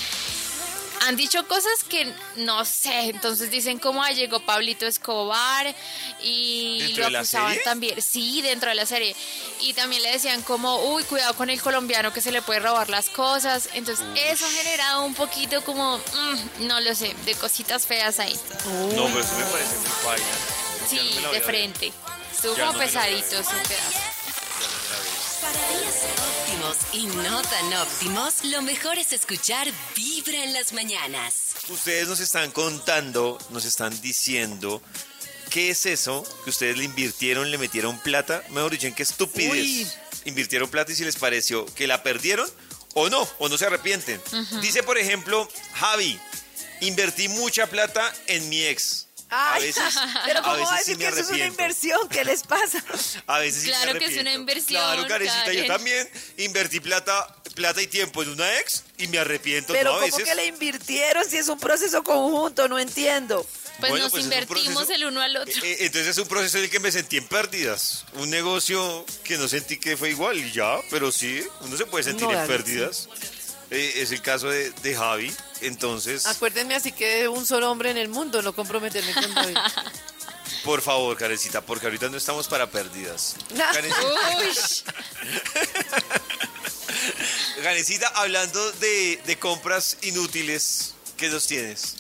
F: han dicho cosas que no sé, entonces dicen cómo llegó Pablito Escobar y
E: ¿Dentro
F: lo acusaban también, sí, dentro de la serie. Y también le decían como, uy, cuidado con el colombiano que se le puede robar las cosas. Entonces eso ha generado un poquito como, mm, no lo sé, de cositas feas ahí.
E: No, pero eso me parece muy paila.
F: Sí,
E: no
F: de frente. Estuvo como
E: no
F: pesadito ese pedazo.
B: Óptimos y no tan óptimos, lo mejor es escuchar Vibra en las mañanas.
E: Ustedes nos están contando, nos están diciendo qué es eso que ustedes le invirtieron, le metieron plata, mejor dicho, en qué estupidez
D: Uy.
E: invirtieron plata y si les pareció que la perdieron o no, o no se arrepienten. Dice, por ejemplo, Javi, invertí mucha plata en mi ex. A
D: Ay,
E: veces,
D: pero
E: a
D: ¿cómo va a
E: veces sí
D: decir
E: me
D: que eso es una inversión? ¿Qué les pasa?
E: A veces sí me
F: Claro que es una inversión,
E: Claro, Karencita, yo también invertí plata, plata y tiempo en una ex y me arrepiento.
D: Pero
E: ¿no? A
D: ¿cómo
E: veces.
D: que le invirtieron si es un proceso conjunto? No entiendo.
F: Pues
E: Bueno,
F: nos
E: pues un
F: invertimos
E: proceso-
F: el uno al otro.
E: Eh, entonces es un proceso en el que me sentí en pérdidas. Un negocio que no sentí que fue igual y ya, pero sí, uno se puede sentir
D: No,
E: en pérdidas. Eh, es el caso de, de Javi. Entonces,
D: Acuérdenme así que de un solo hombre en el mundo, no comprometerme con David.
E: por favor, Karencita, porque ahorita no estamos para pérdidas. Karencita, hablando de, de compras inútiles, ¿qué nos tienes?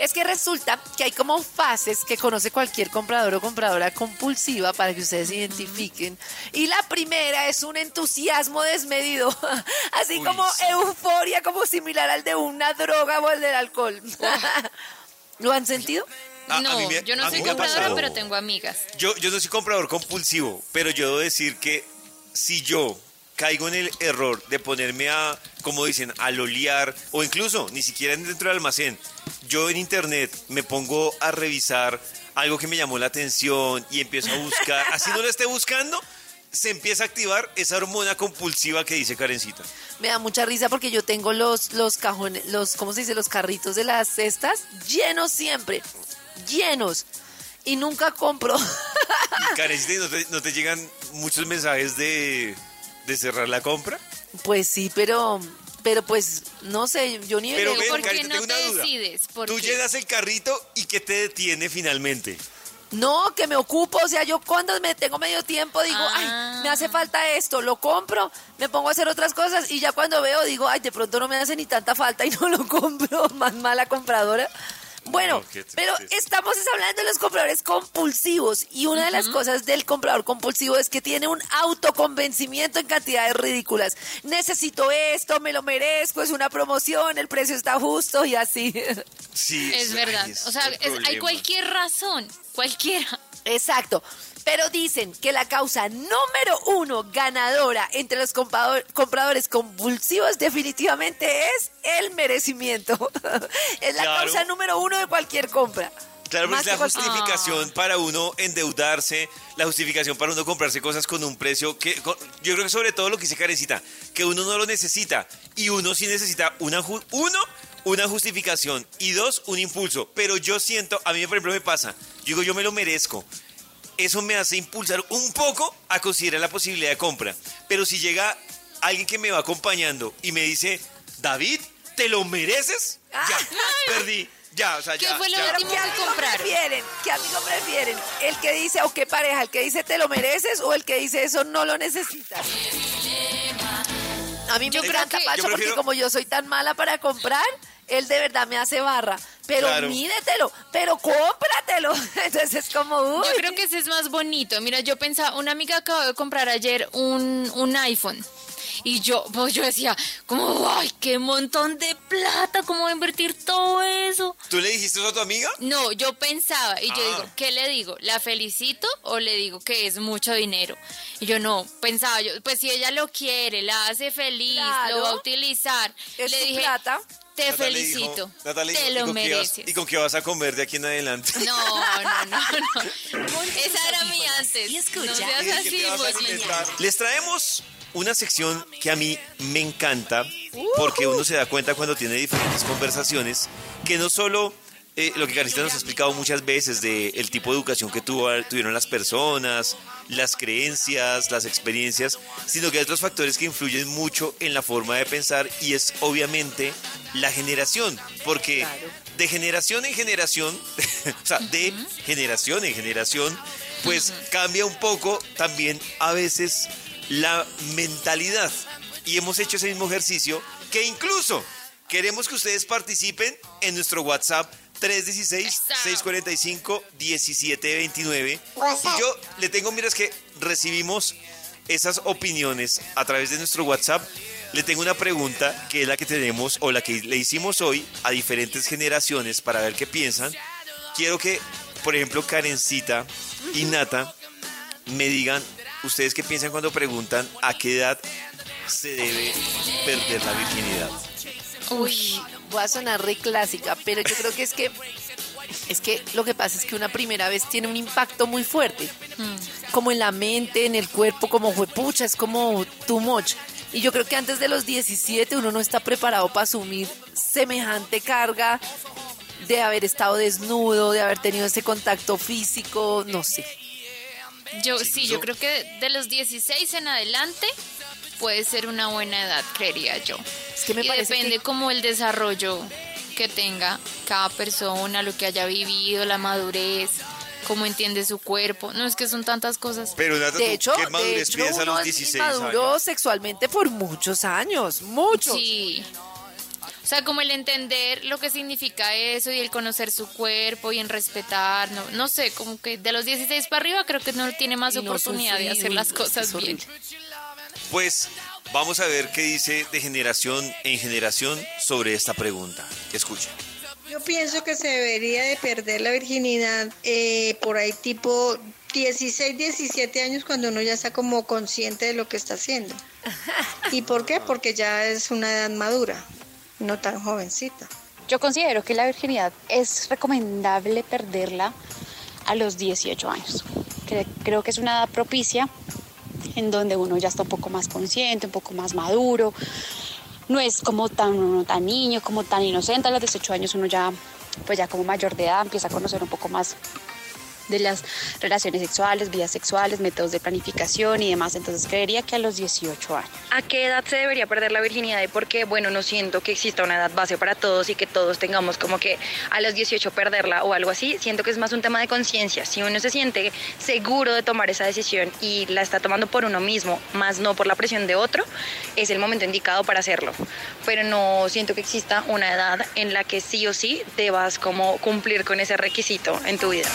D: Es que resulta que hay como fases que conoce cualquier comprador o compradora compulsiva para que ustedes se identifiquen. Y la primera es un entusiasmo desmedido, así
E: Uy,
D: como
E: sí.
D: euforia, como similar al de una droga o al del alcohol. ¿Lo han sentido?
E: A- a
F: no,
E: mí me-
F: yo no soy compradora, pero tengo amigas.
E: Yo, yo no soy comprador compulsivo, pero yo debo decir que si yo caigo en el error de ponerme a, como dicen, a lolear, o incluso ni siquiera dentro del almacén, yo en internet me pongo a revisar algo que me llamó la atención y empiezo a buscar, así no lo esté buscando, se empieza a activar esa hormona compulsiva que dice Karencita.
D: Me da mucha risa porque yo tengo los, los cajones, los, ¿cómo se dice? Los carritos de las cestas llenos siempre, llenos. Y nunca compro.
E: Y Karencita, ¿y ¿no te, no te llegan muchos mensajes de, de cerrar la compra?
D: Pues sí, pero, pero pues, no sé, yo ni
E: Pero ven,
F: ¿Por qué no
E: tengo una
F: te
E: duda.
F: decides? ¿Por
E: Tú
F: qué?
E: llenas el carrito y ¿qué te detiene finalmente?
D: No, que me ocupo, o sea, yo cuando me tengo medio tiempo digo,
F: Ah.
D: ay, me hace falta esto, lo compro, me pongo a hacer otras cosas y ya cuando veo digo, ay, de pronto no me hace ni tanta falta y no lo compro, más mala compradora. Bueno,
E: No,
D: pero estamos es hablando de los compradores compulsivos y una de las cosas del comprador compulsivo es que tiene un autoconvencimiento en cantidades ridículas. Necesito esto, me lo merezco, es una promoción, el precio está justo y así.
E: Sí,
F: Es verdad.
E: ay, es
F: O sea, es- hay cualquier razón, cualquiera.
D: Exacto. Pero dicen que la causa número uno ganadora entre los comprador- compradores compulsivos definitivamente es el merecimiento. es la
E: Claro.
D: causa número uno de cualquier compra.
E: Claro,
D: Más
E: es la justificación para uno endeudarse, la justificación para uno comprarse cosas con un precio que co- yo creo que sobre todo lo que dice Karencita, que uno no lo necesita y uno sí necesita una ju- uno una justificación y dos un impulso, pero yo siento, a mí por ejemplo me pasa, yo digo yo me lo merezco. Eso me hace impulsar un poco a considerar la posibilidad de compra. Pero si llega alguien que me va acompañando y me dice, David, ¿te lo mereces? Ya, perdí. Ya, o sea,
F: ¿Qué
E: ya,
F: fue lo
E: ya.
F: último
D: ¿Qué
F: que
D: amigo prefieren? ¿Qué amigo prefieren? ¿El que dice, o qué pareja? ¿El que dice te lo mereces o el que dice eso no lo necesitas? A mí me
F: Yo creo
D: encanta
F: que-
D: Pacho
E: yo
D: porque como yo soy tan mala para comprar, él de verdad me hace barra. Pero
E: Claro.
D: mídetelo, pero cómpratelo. Entonces es como, uy.
F: Yo creo que ese es más bonito. Mira, yo pensaba, una amiga acabó de comprar ayer un, un iPhone. Y yo, pues yo decía, como, ay, qué montón de plata, ¿cómo voy a invertir todo eso?
E: ¿Tú le dijiste eso a tu amiga?
F: No, yo pensaba, y yo
E: Ah.
F: digo, ¿qué le digo? ¿La felicito o le digo que es mucho dinero? Y yo no, pensaba yo, pues si ella lo quiere, la hace feliz,
D: Claro.
F: lo va a utilizar.
D: Es
F: le
D: su
F: dije,
D: plata.
F: Te
E: Natalia dijo-
F: felicito,
E: Natalia
F: te
E: dijo, ¿y
F: lo
E: vas-
F: mereces.
E: ¿Y con qué vas a comer de aquí en adelante?
F: No, no, no, no. Esa era mi antes.
B: y escucha.
F: No seas
E: ¿Y de qué
F: así,
E: te vas a
F: pues?
E: Les traemos una sección que a mí me encanta porque uno se da cuenta cuando tiene diferentes conversaciones que no solo eh, lo que Carista nos ha explicado muchas veces de el tipo de educación que tuvo, tuvieron las personas, las creencias, las experiencias, sino que hay otros factores que influyen mucho en la forma de pensar y es obviamente la generación, porque de generación en generación, o sea, de generación en generación, pues cambia un poco también a veces la mentalidad. Y hemos hecho ese mismo ejercicio que incluso queremos que ustedes participen en nuestro WhatsApp 316-645-1729. Y yo le tengo, mira, es que recibimos esas opiniones a través de nuestro WhatsApp. Le tengo una pregunta que es la que tenemos o la que le hicimos hoy a diferentes generaciones para ver qué piensan. Quiero que, por ejemplo, Karencita y Nata me digan ustedes qué piensan cuando preguntan a qué edad se debe perder la virginidad.
D: Uy, voy a sonar re clásica, pero yo creo que es que Es que lo que pasa es que una primera vez tiene un impacto muy fuerte,
F: Mm.
D: como en la mente, en el cuerpo, como pucha, es como too much. Y yo creo que antes de los 17 uno no está preparado para asumir semejante carga de haber estado desnudo, de haber tenido ese contacto físico, no sé.
F: Yo sí, yo creo que de los 16 en adelante puede ser una buena edad, creería yo.
D: Es que me
F: y
D: parece
F: depende
D: que-
F: como el desarrollo que tenga cada persona, lo que haya vivido, la madurez, cómo entiende su cuerpo. No es que son tantas cosas.
E: Pero Nata,
D: De
E: ¿tú
D: hecho,
E: ¿qué
D: de
E: madurez
D: hecho
E: pides a
D: uno
E: los
D: es
E: 16
D: maduro
E: años?
D: sexualmente por muchos años, muchos.
F: Sí. O sea, como el entender lo que significa eso y el conocer su cuerpo y en respetar, no, no sé, como que de los 16 para arriba creo que no tiene más
D: Y no
F: oportunidad de hacer las cosas bien.
E: Pues vamos a ver qué dice de generación en generación sobre esta pregunta. Escucha.
K: Yo pienso que se debería de perder la virginidad eh, por ahí tipo 16, 17 años cuando uno ya está como consciente de lo que está haciendo. ¿Y por qué? Porque ya es una edad madura, no tan jovencita.
L: Yo considero que la virginidad es recomendable perderla a los 18 años. Cre- Creo que es una edad propicia en donde uno ya está un poco más consciente, un poco más maduro. No es como tan, uno tan niño, como tan inocente. A los 18 años uno ya, pues ya como mayor de edad, empieza a conocer un poco más de las relaciones sexuales, vidas sexuales, métodos de planificación y demás. Entonces creería que a los 18 años.
M: ¿A qué edad se debería perder la virginidad? Y porque, bueno, no siento que exista una edad base para todos y que todos tengamos como que a los 18 perderla o algo así. Siento que es más un tema de conciencia. Si uno se siente seguro de tomar esa decisión y la está tomando por uno mismo, más no por la presión de otro, es el momento indicado para hacerlo. Pero no siento que exista una edad en la que sí o sí debas como cumplir con ese requisito en tu vida.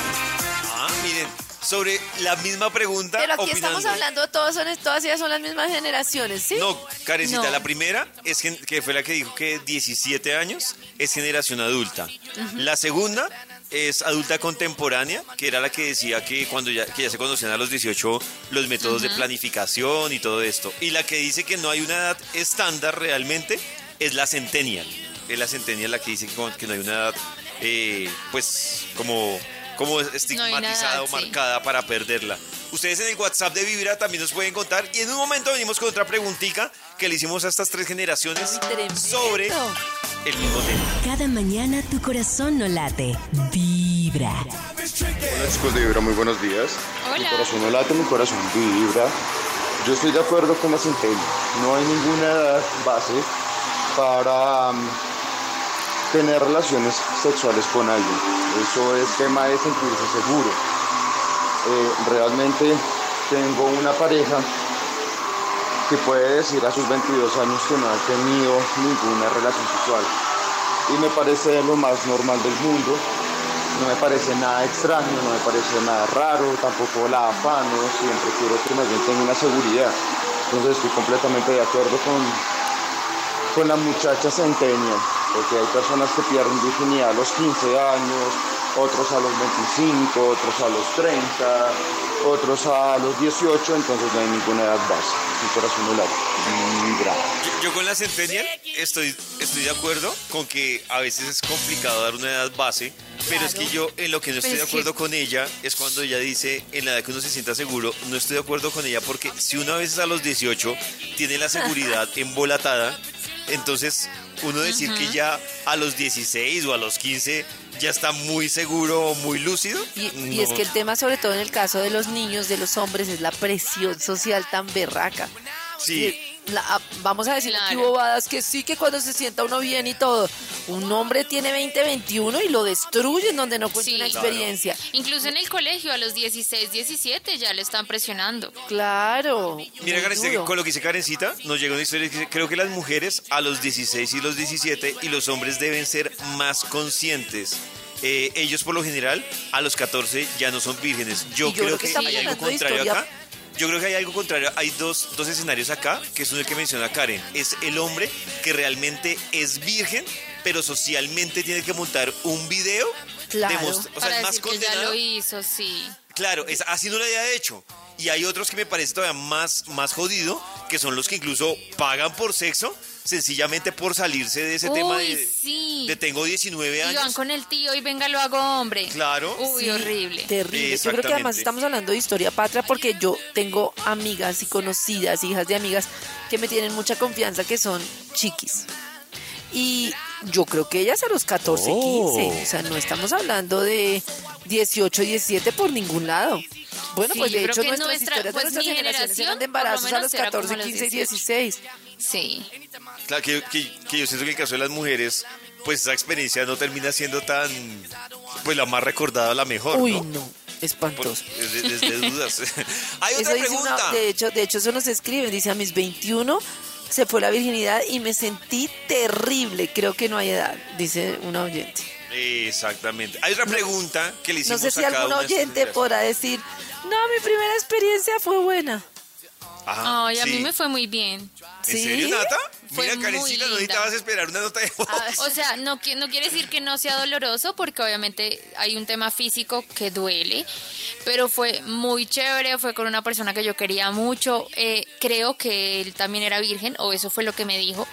E: Miren, sobre la misma pregunta.
D: Pero aquí
E: opinando.
D: estamos hablando, todos son, todas ellas son las mismas generaciones, ¿sí?
E: No, Karencita,
D: No.
E: la primera es que fue la que dijo que 17 años es generación adulta. La segunda es adulta contemporánea, que era la que decía que cuando ya, que ya se conocían a los 18 los métodos de planificación y todo esto. Y la que dice que no hay una edad estándar realmente es la centennial. Es la centennial la que dice que, que no hay una edad, eh, pues, como, como estigmatizada o
F: sí.
E: marcada para perderla. Ustedes en el WhatsApp de Vibra también nos pueden contar. Y en un momento venimos con otra preguntita que le hicimos a estas tres generaciones sobre el mismo tema.
B: Cada mañana tu corazón no late, vibra.
N: Hola chicos de Vibra, muy buenos días. Mi
F: Hola.
N: corazón no late, mi corazón vibra. Yo estoy de acuerdo con la centella. No hay ninguna base para mm, tener relaciones sexuales con alguien. Eso es tema de sentirse seguro. Eh, realmente tengo una pareja que puede decir a sus 22 años que no ha tenido ninguna relación sexual. Y me parece lo más normal del mundo. No me parece nada extraño, no me parece nada raro, tampoco la afano, siempre quiero que más bien tenga una seguridad. Entonces estoy completamente de acuerdo con, con la muchacha centennial, porque hay personas que pierden virginidad a los 15 años, otros a los 25, otros a los 30, otros a los 18, entonces no hay ninguna edad base. Mi corazón no late, vibra.
E: Yo, yo con la Centennial estoy, estoy de acuerdo con que a veces es complicado dar una edad base, pero es que yo en lo que no estoy de acuerdo con ella es cuando ella dice en la edad que uno se sienta seguro, no estoy de acuerdo con ella porque si una vez a los 18 tiene la seguridad embolatada, entonces uno decir que ya a los 16 o a los 15 ya está muy seguro o muy lúcido.
D: Y, y es que el tema, sobre todo en el caso de los niños, de los hombres, es la presión social tan berraca.
E: Sí.
D: La- ah, vamos a decir aquí
F: Claro.
D: bobadas que sí que cuando se sienta uno bien y todo. Un hombre tiene 20, 21 y lo destruyen donde no cuenta
F: Sí.
D: una
F: Claro.
D: experiencia.
F: Incluso en el colegio a los 16, 17 ya le están presionando.
D: Claro.
E: Mira,
D: duro.
E: con lo que dice Karencita, nos llega una historia que dice, creo que las mujeres a los 16 y los 17 y los hombres deben ser más conscientes. Eh, ellos por lo general a los 14 ya no son vírgenes. Yo, creo,
D: creo que
E: que, hay algo contrario
D: historia-
E: acá. Yo creo que hay algo contrario. Hay dos, dos escenarios acá, que es uno que menciona Karen. Es el hombre que realmente es virgen, pero socialmente tiene que montar un video.
D: Claro.
E: demostra- o sea,
F: para
E: es más
F: decir que ya
E: condenado.
F: lo hizo, sí.
E: Claro, es, así no lo había hecho. Y hay otros que me parece todavía más, más jodido, que son los que incluso pagan por sexo, sencillamente por salirse de ese tema de,
F: sí.
E: de tengo 19
F: Y van
E: años.
F: con el tío y venga, lo hago hombre.
E: Claro.
F: Uy,
D: Sí,
F: horrible.
D: Terrible. Yo creo que además estamos hablando de historia patria porque yo tengo amigas y conocidas, hijas de amigas, que me tienen mucha confianza que son chiquis. Y yo creo que ellas a los 14,
E: Oh.
D: 15, o sea, no estamos hablando de 18, 17 por ningún lado. Bueno,
F: Sí,
D: pues de hecho nuestras
F: nuestra-
D: historias
F: pues,
D: de nuestras generaciones
F: generación,
D: eran de
F: por lo
D: embarazos a los
F: era como
D: 14,
F: a los
D: 15 y
F: 18.
D: 16.
F: Sí.
E: Claro, que, que- que yo siento que en el caso de las mujeres, pues esa experiencia no termina siendo tan, pues la más recordada, la mejor.
D: Uy,
E: ¿no?
D: no, espantoso.
E: Es de, es de dudas. Hay otra pregunta.
D: una- de hecho, de hecho, eso nos escriben. Dice, a mis 21 se fue la virginidad y me sentí terrible. Creo que no hay edad, dice una oyente.
E: Exactamente. Hay otra pregunta que le
D: No
E: hicimos
D: sé si
E: a cada
D: algún oyente podrá decir, no, mi primera experiencia fue buena.
E: Ajá,
F: Ay, a
E: sí.
F: mí me fue muy bien.
E: ¿En serio, Nata?
F: Fue
E: Mira, Karencita, no necesitabas esperar una nota de voz.
F: O sea, no, no quiere decir que no sea doloroso, porque obviamente hay un tema físico que duele, pero fue muy chévere, fue con una persona que yo quería mucho. eh, creo que él también era virgen, o eso fue lo que me dijo.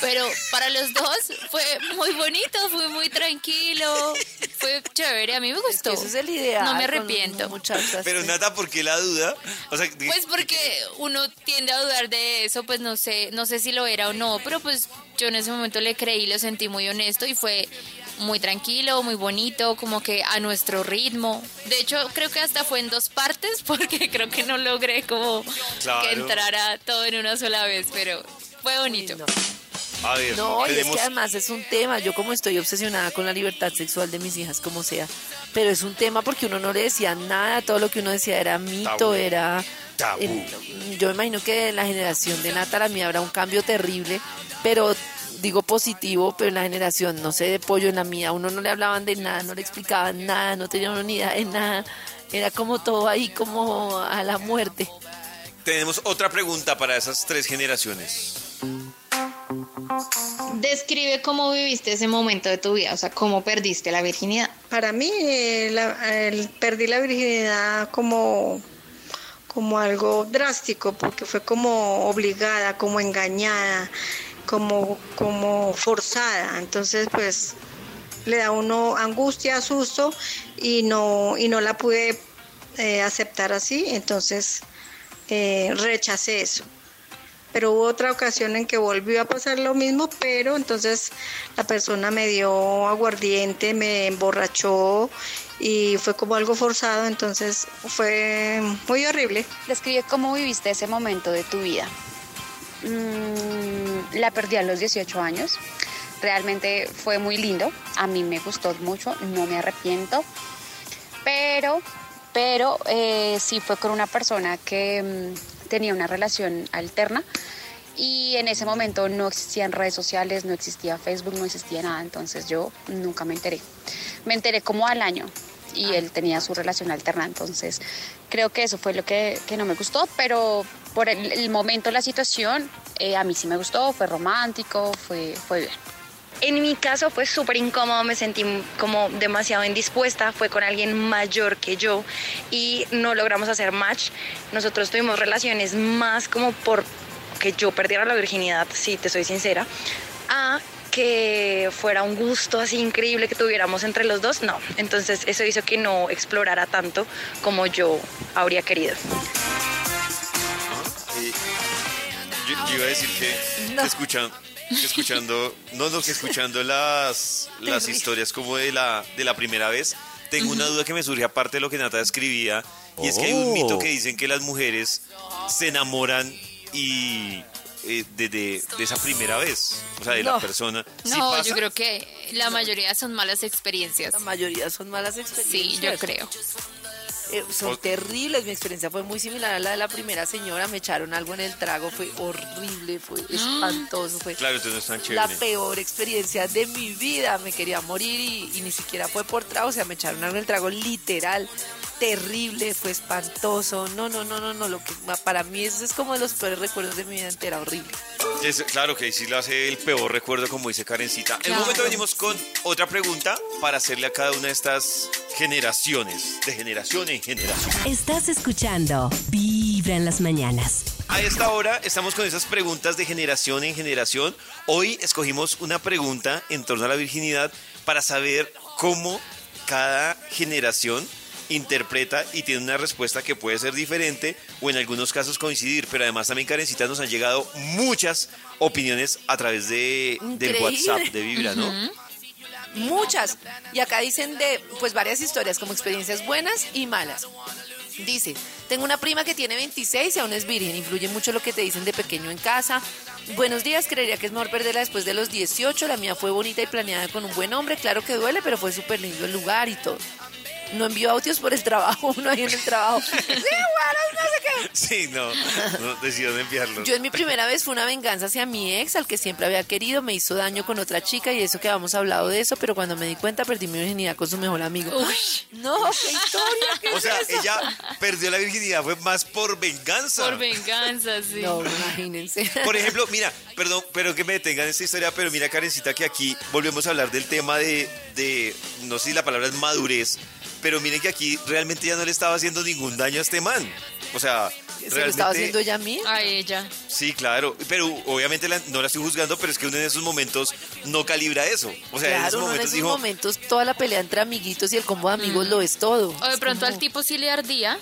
F: Pero para los dos fue muy bonito, fue muy tranquilo, fue chévere, a mí me gustó.
D: Eso es el ideal.
F: No me arrepiento.
D: Muchachas.
E: Pero Nata, ¿por qué la duda? O sea, de-
F: Pues porque uno tiende a dudar de eso, pues no sé, no sé si lo era o no, pero pues yo en ese momento le creí, lo sentí muy honesto y fue muy tranquilo, muy bonito, como que a nuestro ritmo. De hecho, creo que hasta fue en dos partes porque creo que no logré como
E: Claro.
F: que entrara todo en una sola vez, pero fue bonito.
E: A ver,
D: No, y es que además es un tema. Yo como estoy obsesionada con la libertad sexual de mis hijas, como sea. Pero es un tema porque uno no le decía nada, todo lo que uno decía era mito,
E: Tabú.
D: era...
E: Tabú.
D: el- yo me imagino que en la generación de Nata, la mía, habrá un cambio terrible, pero digo positivo, pero en la generación, no sé, de pollo en la mía, a uno no le hablaban de nada, no le explicaban nada, no tenía una unidad de nada. Era como todo ahí, como a la muerte.
E: Tenemos otra pregunta para esas tres generaciones.
O: Describe cómo viviste ese momento de tu vida, o sea, cómo perdiste la virginidad.
K: Para mí, eh, la- perdí la virginidad como, como algo drástico, porque fue como obligada, como engañada, como, como forzada. Entonces, pues, le da uno angustia, susto, y no, y no la pude eh, aceptar así. Entonces, eh, rechacé eso. Pero hubo otra ocasión en que volvió a pasar lo mismo, pero entonces la persona me dio aguardiente, me emborrachó y fue como algo forzado, entonces fue muy horrible.
L: Describe cómo viviste ese momento de tu vida. Mm, la perdí a los 18 años. Realmente fue muy lindo. A mí me gustó mucho. No me arrepiento. Pero, pero eh, sí fue con una persona que mm, tenía una relación alterna. Y en ese momento no existían redes sociales, no existía Facebook, no existía nada. Entonces yo nunca me enteré. Me enteré como al año y él tenía su relación alterna. Entonces creo que eso fue lo que, que no me gustó, pero por el, el momento, la situación, eh, a mí sí me gustó, fue romántico, fue, fue bien.
M: En mi caso fue súper incómodo, me sentí como demasiado indispuesta, fue con alguien mayor que yo y no logramos hacer match. Nosotros tuvimos relaciones más como por que yo perdiera la virginidad, si te soy sincera, a que fuera un gusto así increíble que tuviéramos entre los dos, no. Entonces eso hizo que no explorara tanto como yo habría querido.
E: Eh, yo, yo iba a decir que, que escuchan, que escuchando, no, no, que escuchando las, las historias como de la, de la primera vez, tengo una duda que me surge aparte de lo que Nata escribía, y es que hay un
H: Oh.
E: mito que dicen que las mujeres se enamoran y eh, de, de- de esa primera vez, o sea, de la
D: No.
E: persona. ¿Sí
F: No,
E: pasa?
F: yo creo que la mayoría son malas experiencias.
D: La mayoría son malas experiencias.
F: Sí, yo creo.
D: Eh, son
E: O-
D: terribles. Mi experiencia fue muy similar a la de la primera señora. Me echaron algo en el trago. Fue horrible, fue espantoso. Fue
E: Claro, entonces no es tan
D: la peor experiencia de mi vida. Me quería morir y, y ni siquiera fue por trago. O sea, me echaron algo en el trago literal. Terrible, fue espantoso. No, no, no, no, no. Lo que para mí eso es como de los peores recuerdos de mi vida entera. Horrible.
E: Es- claro que sí lo hace el peor recuerdo, como dice Karencita. En
B: Claro.
E: un momento venimos con otra pregunta para hacerle a cada una de estas generaciones, de generación en generación.
B: Estás escuchando Vibra en las mañanas.
E: A esta hora estamos con esas preguntas de generación en generación. Hoy escogimos una pregunta en torno a la virginidad para saber cómo cada generación interpreta y tiene una respuesta que puede ser diferente o en algunos casos coincidir, pero además también Karencita nos han llegado muchas opiniones a través de, del. WhatsApp de Vibra, ¿no?
D: Muchas. Y acá dicen de pues varias historias como experiencias buenas y malas. Dice, tengo una prima que tiene 26 y aún es virgen. Influye mucho lo que te dicen de pequeño en casa. Buenos días, creería que es mejor perderla después de los 18. La mía fue bonita y planeada con un buen hombre. Claro que duele, pero fue súper lindo el lugar y todo. No envió audios por el trabajo, uno ahí en el trabajo. Sí, bueno, no sé qué.
E: Sí, no, no decidieron enviarlo.
D: Yo en mi primera vez fue una venganza hacia mi ex, al que siempre había querido, me hizo daño con otra chica y eso que habíamos hablado de eso, pero cuando me di cuenta perdí mi virginidad con su mejor amigo. No, qué historia, ¿qué
E: O
D: es
E: sea,
D: eso?
E: ella perdió la virginidad, fue más por venganza.
F: Por venganza, sí.
D: No, imagínense.
E: Por ejemplo, mira, perdón, pero que me detengan en esta historia, pero mira, Karencita, que aquí volvemos a hablar del tema de, de, no sé si la palabra es madurez, pero miren que aquí realmente ya no le estaba haciendo ningún daño a este man. O sea,
D: ¿Se lo estaba haciendo ella a mí?
F: A ella.
E: Sí, claro, pero obviamente la- no la estoy juzgando, pero es que uno en esos momentos no calibra eso. O sea, en esos
D: claro, uno en
E: momentos
D: esos
E: dijo,
D: momentos toda la pelea entre amiguitos y el combo de amigos lo es todo.
F: O de pronto
D: como-
F: al tipo sí le ardía.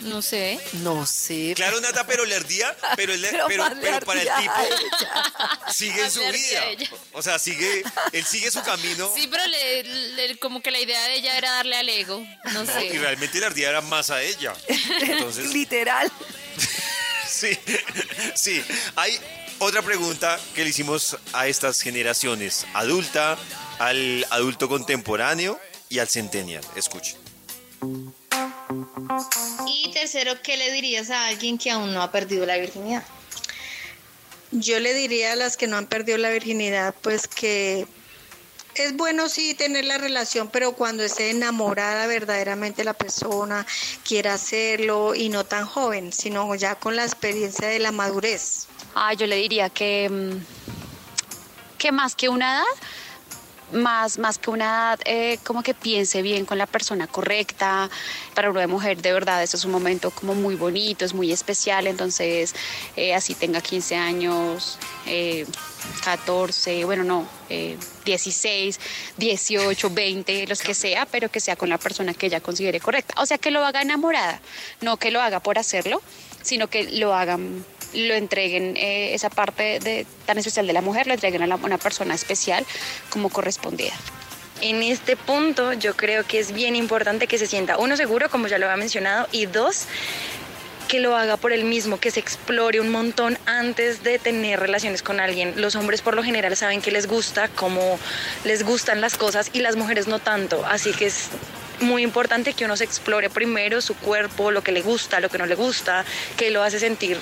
F: No sé.
D: No sé.
E: claro, Nata, pero le ardía, pero, él le-
D: Pero
E: pero,
D: más le
E: pero para el
D: ardía a
E: tipo sigue en
F: Más
E: su
F: le ardía
E: vida.
F: a ella.
E: O sea, sigue, él sigue su camino.
F: Sí, pero le, le- como que la idea de ella era darle al ego. No sé.
E: y realmente la ardía era más a ella. Entonces,
D: Literal.
E: sí, sí. Hay otra pregunta que le hicimos a estas generaciones, adulta, al adulto contemporáneo y al centennial. Escuchen.
O: Y tercero, ¿qué le dirías a alguien que aún no ha perdido la virginidad?
K: Yo le diría a las que no han perdido la virginidad, pues que es bueno sí tener la relación, pero cuando esté enamorada verdaderamente la persona, quiera hacerlo y no tan joven, sino ya con la experiencia de la madurez.
L: Ah, yo le diría que, mm, que más que una edad, más, más que una edad, eh, como que piense bien con la persona correcta. Para una mujer, de verdad, eso es un momento como muy bonito, es muy especial. Entonces, eh, así tenga 15 años, eh, 14, bueno, no, eh, 16, 18, 20, los que sea, pero que sea con la persona que ella considere correcta. O sea, que lo haga enamorada, no que lo haga por hacerlo, sino que lo hagan, lo entreguen eh, esa parte tan especial de la mujer, lo entreguen a una persona especial como correspondida.
M: En este punto yo creo que es bien importante que se sienta uno seguro, como ya lo había mencionado, y dos, que lo haga por él mismo, que se explore un montón antes de tener relaciones con alguien. Los hombres por lo general saben que les gusta, cómo les gustan las cosas y las mujeres no tanto, así que es muy importante que uno se explore primero su cuerpo, lo que le gusta, lo que no le gusta, que lo hace sentir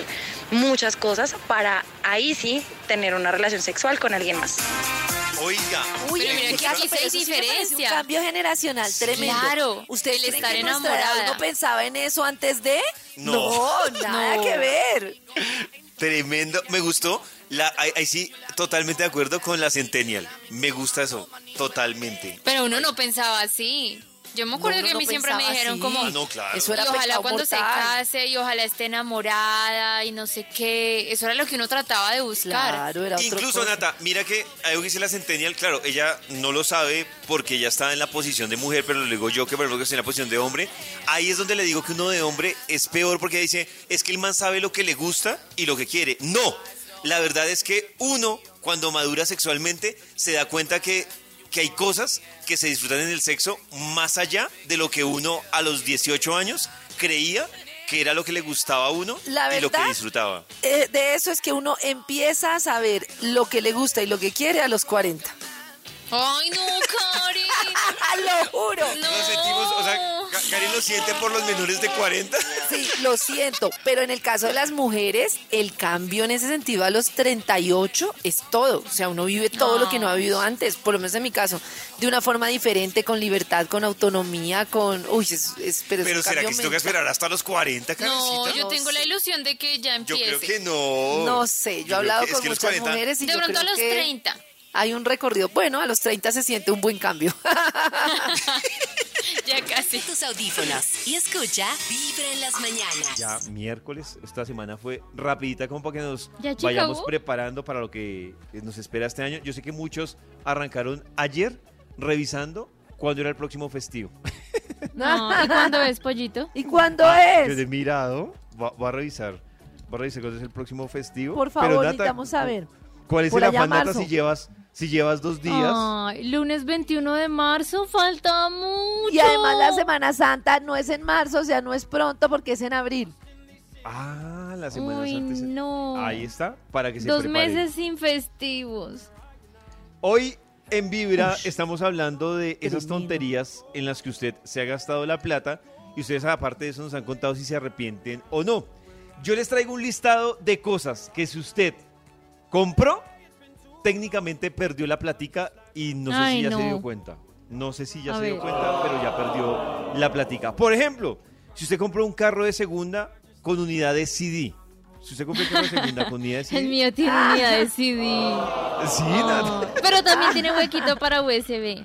M: muchas cosas para ahí sí tener una relación sexual con alguien más.
E: Oiga.
D: Uy,
F: Pero mira que aquí
D: parece
F: diferencia.
D: Un cambio generacional tremendo.
F: Claro,
D: ¿Ustedes
F: el estar enamorada.
D: no pensaba en eso antes de?
E: No.
D: nada
F: No.
D: que ver.
E: Tremendo, me gustó. La, ahí, ahí sí, totalmente de acuerdo con la Centennial. Me gusta eso, totalmente.
F: Pero uno no pensaba así. Yo me acuerdo
D: No,
F: que a mí
D: no
F: siempre me dijeron
D: así.
F: como...
E: Ah, no, claro.
D: Eso era
F: y ojalá cuando se case y ojalá esté enamorada y no sé qué. Eso era lo que uno trataba de buscar.
D: Claro, era
E: Incluso,
D: cosa.
E: Nata, mira que algo que dice la Centennial, claro, ella no lo sabe porque ella está en la posición de mujer, pero le digo yo que por ejemplo que estoy en la posición de hombre. Ahí es donde le digo que uno de hombre es peor porque dice, es que el man sabe lo que le gusta y lo que quiere. No, la verdad es que uno, cuando madura sexualmente, se da cuenta que, que hay cosas que se disfrutan en el sexo más allá de lo que uno a los 18 años creía que era lo que le gustaba a uno
D: La
E: y lo que disfrutaba.
D: Eh, de eso es que uno empieza a saber lo que le gusta y lo que quiere a los 40.
F: Ay, no, Karen.
D: lo juro.
F: No.
E: Nos sentimos, o sea, Ka- Karen lo siente por los menores de 40.
D: Sí, lo siento, pero en el caso de las mujeres, el cambio en ese sentido a los 38 es todo. O sea, uno vive todo lo que no ha vivido antes, por lo menos en mi caso, de una forma diferente, con libertad, con autonomía, con... Uy, es, es- pero, es
E: Pero
D: un
E: ¿será que se toca esperar hasta los 40,
F: No,
E: Karencita?
F: yo tengo la ilusión de que ya
E: Yo
F: empiece.
E: creo que no.
D: No sé, yo, he hablado
E: que-
D: con muchas
E: 40
D: mujeres y
F: De
D: yo
F: pronto a los
D: que
F: 30.
D: Hay un recorrido. Bueno, a los 30 se siente un buen cambio.
F: Ya casi.
B: Tus audífonos y escucha Vibra en las mañanas.
E: Ya miércoles, esta semana fue rapidita como para que nos vayamos preparando para lo que nos espera este año. Yo sé que muchos arrancaron ayer revisando cuándo era el próximo festivo.
F: No, ¿Y cuándo es, pollito?
I: ¿Y cuándo
E: Ah, Yo
I: es?
E: de mirado, va, va a revisar. Va a revisar cuándo es el próximo festivo.
I: Por
E: Pero,
I: favor,
E: Nata,
I: necesitamos saber.
E: ¿Cuál es
I: Por
E: el afán, Nata, si llevas, si llevas dos días?
F: Ay, lunes 21 de marzo, falta mucho.
I: Y además la Semana Santa no es en marzo, o sea, no es pronto porque es en abril.
E: Ah, la Semana
F: Uy,
E: Santa. es-
F: no.
E: Ahí está, para que se
F: Dos
E: preparen.
F: meses sin festivos.
E: Hoy en Vibra estamos hablando de esas tonterías en las que usted se ha gastado la plata y ustedes aparte de eso nos han contado si se arrepienten o no. Yo les traigo un listado de cosas que si usted compró, técnicamente perdió la platica y no sé si ya se dio cuenta. No sé si ya
F: A
E: se dio cuenta, pero ya perdió la platica. Por ejemplo, si usted compró un carro de segunda con unidad de CD. Si usted compró un carro de segunda con unidad de CD.
F: El mío tiene unidad de CD.
E: Sí,
F: Ay,
E: Nata.
F: Pero también tiene huequito para USB.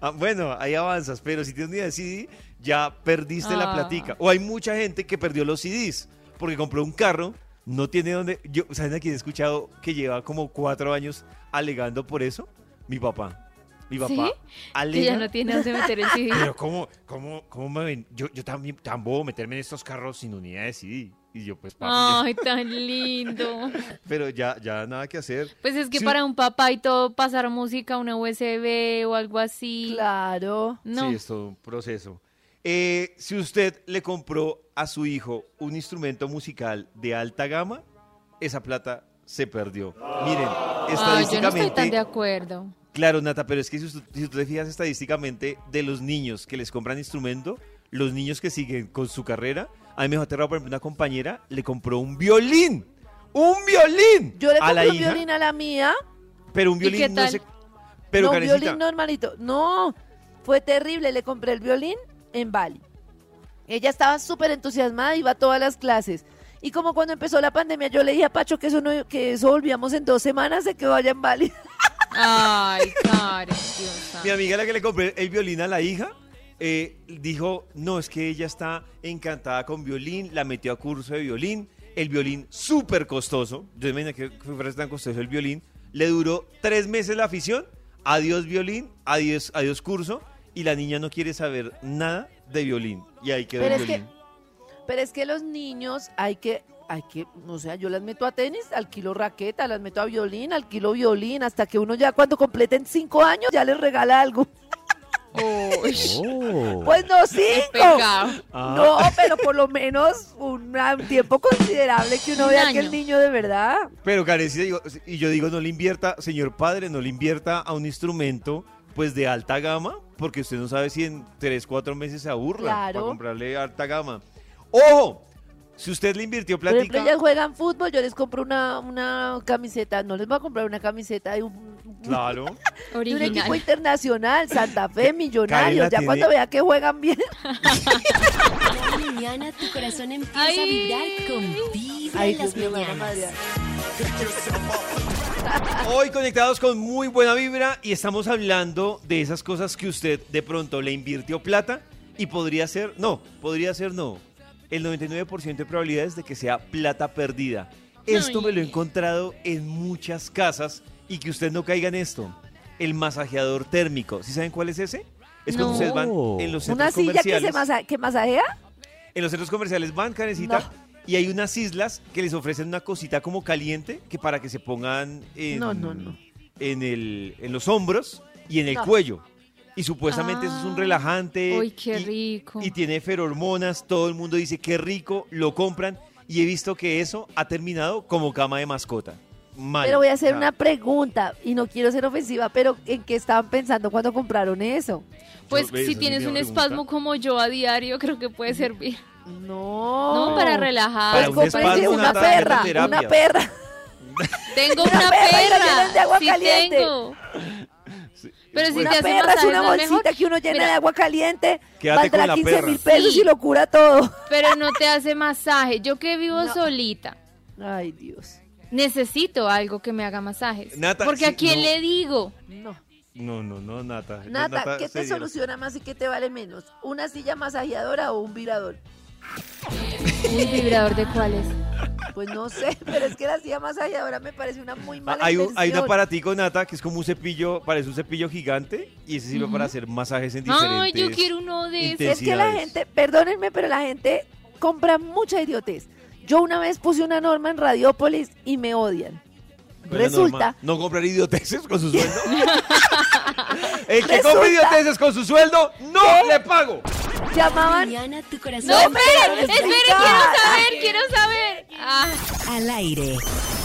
E: Ah, bueno, ahí avanzas, pero si tienes unidad de CD, ya perdiste la
F: Ah.
E: platica. O hay mucha gente que perdió los CDs porque compró un carro, no tiene donde. Yo, ¿Saben a quién he escuchado que lleva como cuatro años alegando por eso? Mi papá. Mi papá
F: ¿Sí?
E: alega.
F: Que ya no tiene dónde meter el CD.
E: Pero ¿cómo, cómo, cómo me ven? Yo, yo también tan bobo meterme en estos carros sin unidad de CD. Y yo, pues, ya-
F: Ay, tan lindo.
E: pero ya, ya nada que hacer.
F: Pues es que
E: Sí,
F: para un papá y todo pasar música a una USB o algo así.
I: Claro.
F: No.
E: Sí, es todo un proceso. Eh, si usted le compró a su hijo un instrumento musical de alta gama, esa plata se perdió. Miren,
F: Ay, yo no
E: estadísticamente...
F: estoy tan de acuerdo.
E: Claro, Nata, pero es que si usted, si tú te fijas estadísticamente de los niños que les compran instrumento, los niños que siguen con su carrera, a mí me dejó aterrado, por ejemplo, una compañera le compró un violín. ¡Un violín!
I: Yo le compré un
E: hija,
I: violín a la mía.
E: pero un
I: ¿Y
E: violín no sé... Pero,
I: no, un violín normalito. No, fue terrible. Le compré el violín en Bali. Ella estaba súper entusiasmada, iba a todas las clases. Y como cuando empezó la pandemia, yo le dije a Pacho que eso no, que eso volvíamos en dos semanas de que vaya en Bali.
F: Ay, Karen.
E: Mi amiga la que le compré el violín a la hija, eh, dijo, no, es que ella está encantada con violín, la metió a curso de violín, el violín súper costoso, yo me imaginé que fuera tan costoso el violín, le duró tres meses la afición, adiós violín, adiós, adiós curso, y la niña no quiere saber nada de violín, y ahí quedó
I: Pero
E: el
I: es que,
E: violín.
I: pero es que los niños hay que, hay que, o sea, yo las meto a tenis, alquilo raqueta, las meto a violín, alquilo violín, hasta que uno ya cuando completen cinco años ya les regala algo. Pues no cinco.
E: Ah.
I: No, pero por lo menos un tiempo considerable que uno
F: Un
I: vea que
F: año.
I: el niño de verdad.
E: Pero digo, y yo digo, no le invierta, señor padre, no le invierta a un instrumento pues de alta gama, porque usted no sabe si en tres, cuatro meses se aburra
I: Claro.
E: para comprarle alta gama. ¡Ojo! Si usted le invirtió
I: Por ejemplo,
E: platica,
I: ellas juegan fútbol, yo les compro una, una camiseta, no les voy a comprar una camiseta de un,
E: claro.
I: de un equipo internacional, Santa Fe, Millonarios, ya
E: tiene-
I: cuando vea que juegan bien.
B: Mañana tu corazón empieza a
F: Ay.
B: vibrar con Vibra
I: Ay,
B: en las
I: a
B: mañanas.
E: Hoy conectados con muy buena vibra y estamos hablando de esas cosas que usted de pronto le invirtió plata y podría ser, no, podría ser no. El 99% de probabilidades de que sea plata perdida. Esto me lo he encontrado en muchas casas y que usted no caiga en esto. El masajeador térmico. ¿Sí saben cuál es ese? Es cuando
F: No.
E: ustedes van en los centros
I: Una silla que, se
E: comerciales.
I: masa- que masajea.
E: En los centros comerciales van, Karencita,
I: No.
E: Y hay unas islas que les ofrecen una cosita como caliente que para que se pongan en,
I: No, no, no.
E: en, el, en los hombros y en el
I: No.
E: cuello. Y supuestamente eso es un
F: Ah.
E: relajante.
F: Uy, qué
E: y-
F: rico.
E: Y tiene ferormonas, todo el mundo dice qué rico, lo compran. Y he visto que eso ha terminado como cama de mascota. mal.
D: Pero voy a hacer una pregunta y no quiero ser ofensiva, pero ¿en qué estaban pensando cuando compraron eso?
F: Pues
E: Yo-
F: si
E: es
F: tienes un
E: pregunta.
F: espasmo como yo a diario, creo que puede servir.
D: No.
F: No, para relajar.
E: Para un
D: una
E: Nata,
D: perra, una perra.
F: Tengo
D: Una
F: una,
D: perra de agua
F: sí
D: caliente.
F: tengo. Pero si
D: Una
F: te hace
D: perra es una bolsita que uno llena
F: Mira,
D: de agua caliente,
E: Quédate
D: valdrá
E: la
D: 15
E: perra.
D: mil pesos
F: Sí.
D: y lo cura todo.
F: Pero no te hace masaje. Yo que vivo
D: No.
F: solita,
D: Ay, Dios.
F: necesito algo que me haga masajes.
E: Nata,
F: Porque
E: sí,
F: a quién
E: no.
F: le digo.
D: No.
E: No, no, no, Nata.
D: Nata, ¿qué te soluciona más y qué te vale menos? ¿Una silla masajeadora o un vibrador?
F: ¿Un vibrador de cuáles?
D: Pues no sé, pero es que la silla masajeadora me parece una muy mala
E: Hay un, hay un aparatico, Nata, que es como un cepillo, parece un cepillo gigante y ese sirve para hacer masajes en diferentes...
F: Ay, yo quiero uno de esos.
D: Es que la gente, perdónenme, pero la gente compra mucha idiotez. Yo una vez puse una norma en Radiópolis y me odian.
E: ¿Cuál es la
D: Resulta?
E: ¿No comprar idioteces con su sueldo? El que
D: Resulta-
E: compre idioteces con su sueldo, no le pago.
D: llamaban...
B: Mañana tu corazón.
F: No, esperen, esperen, quiero saber, quiero saber. Ah,
B: Al aire.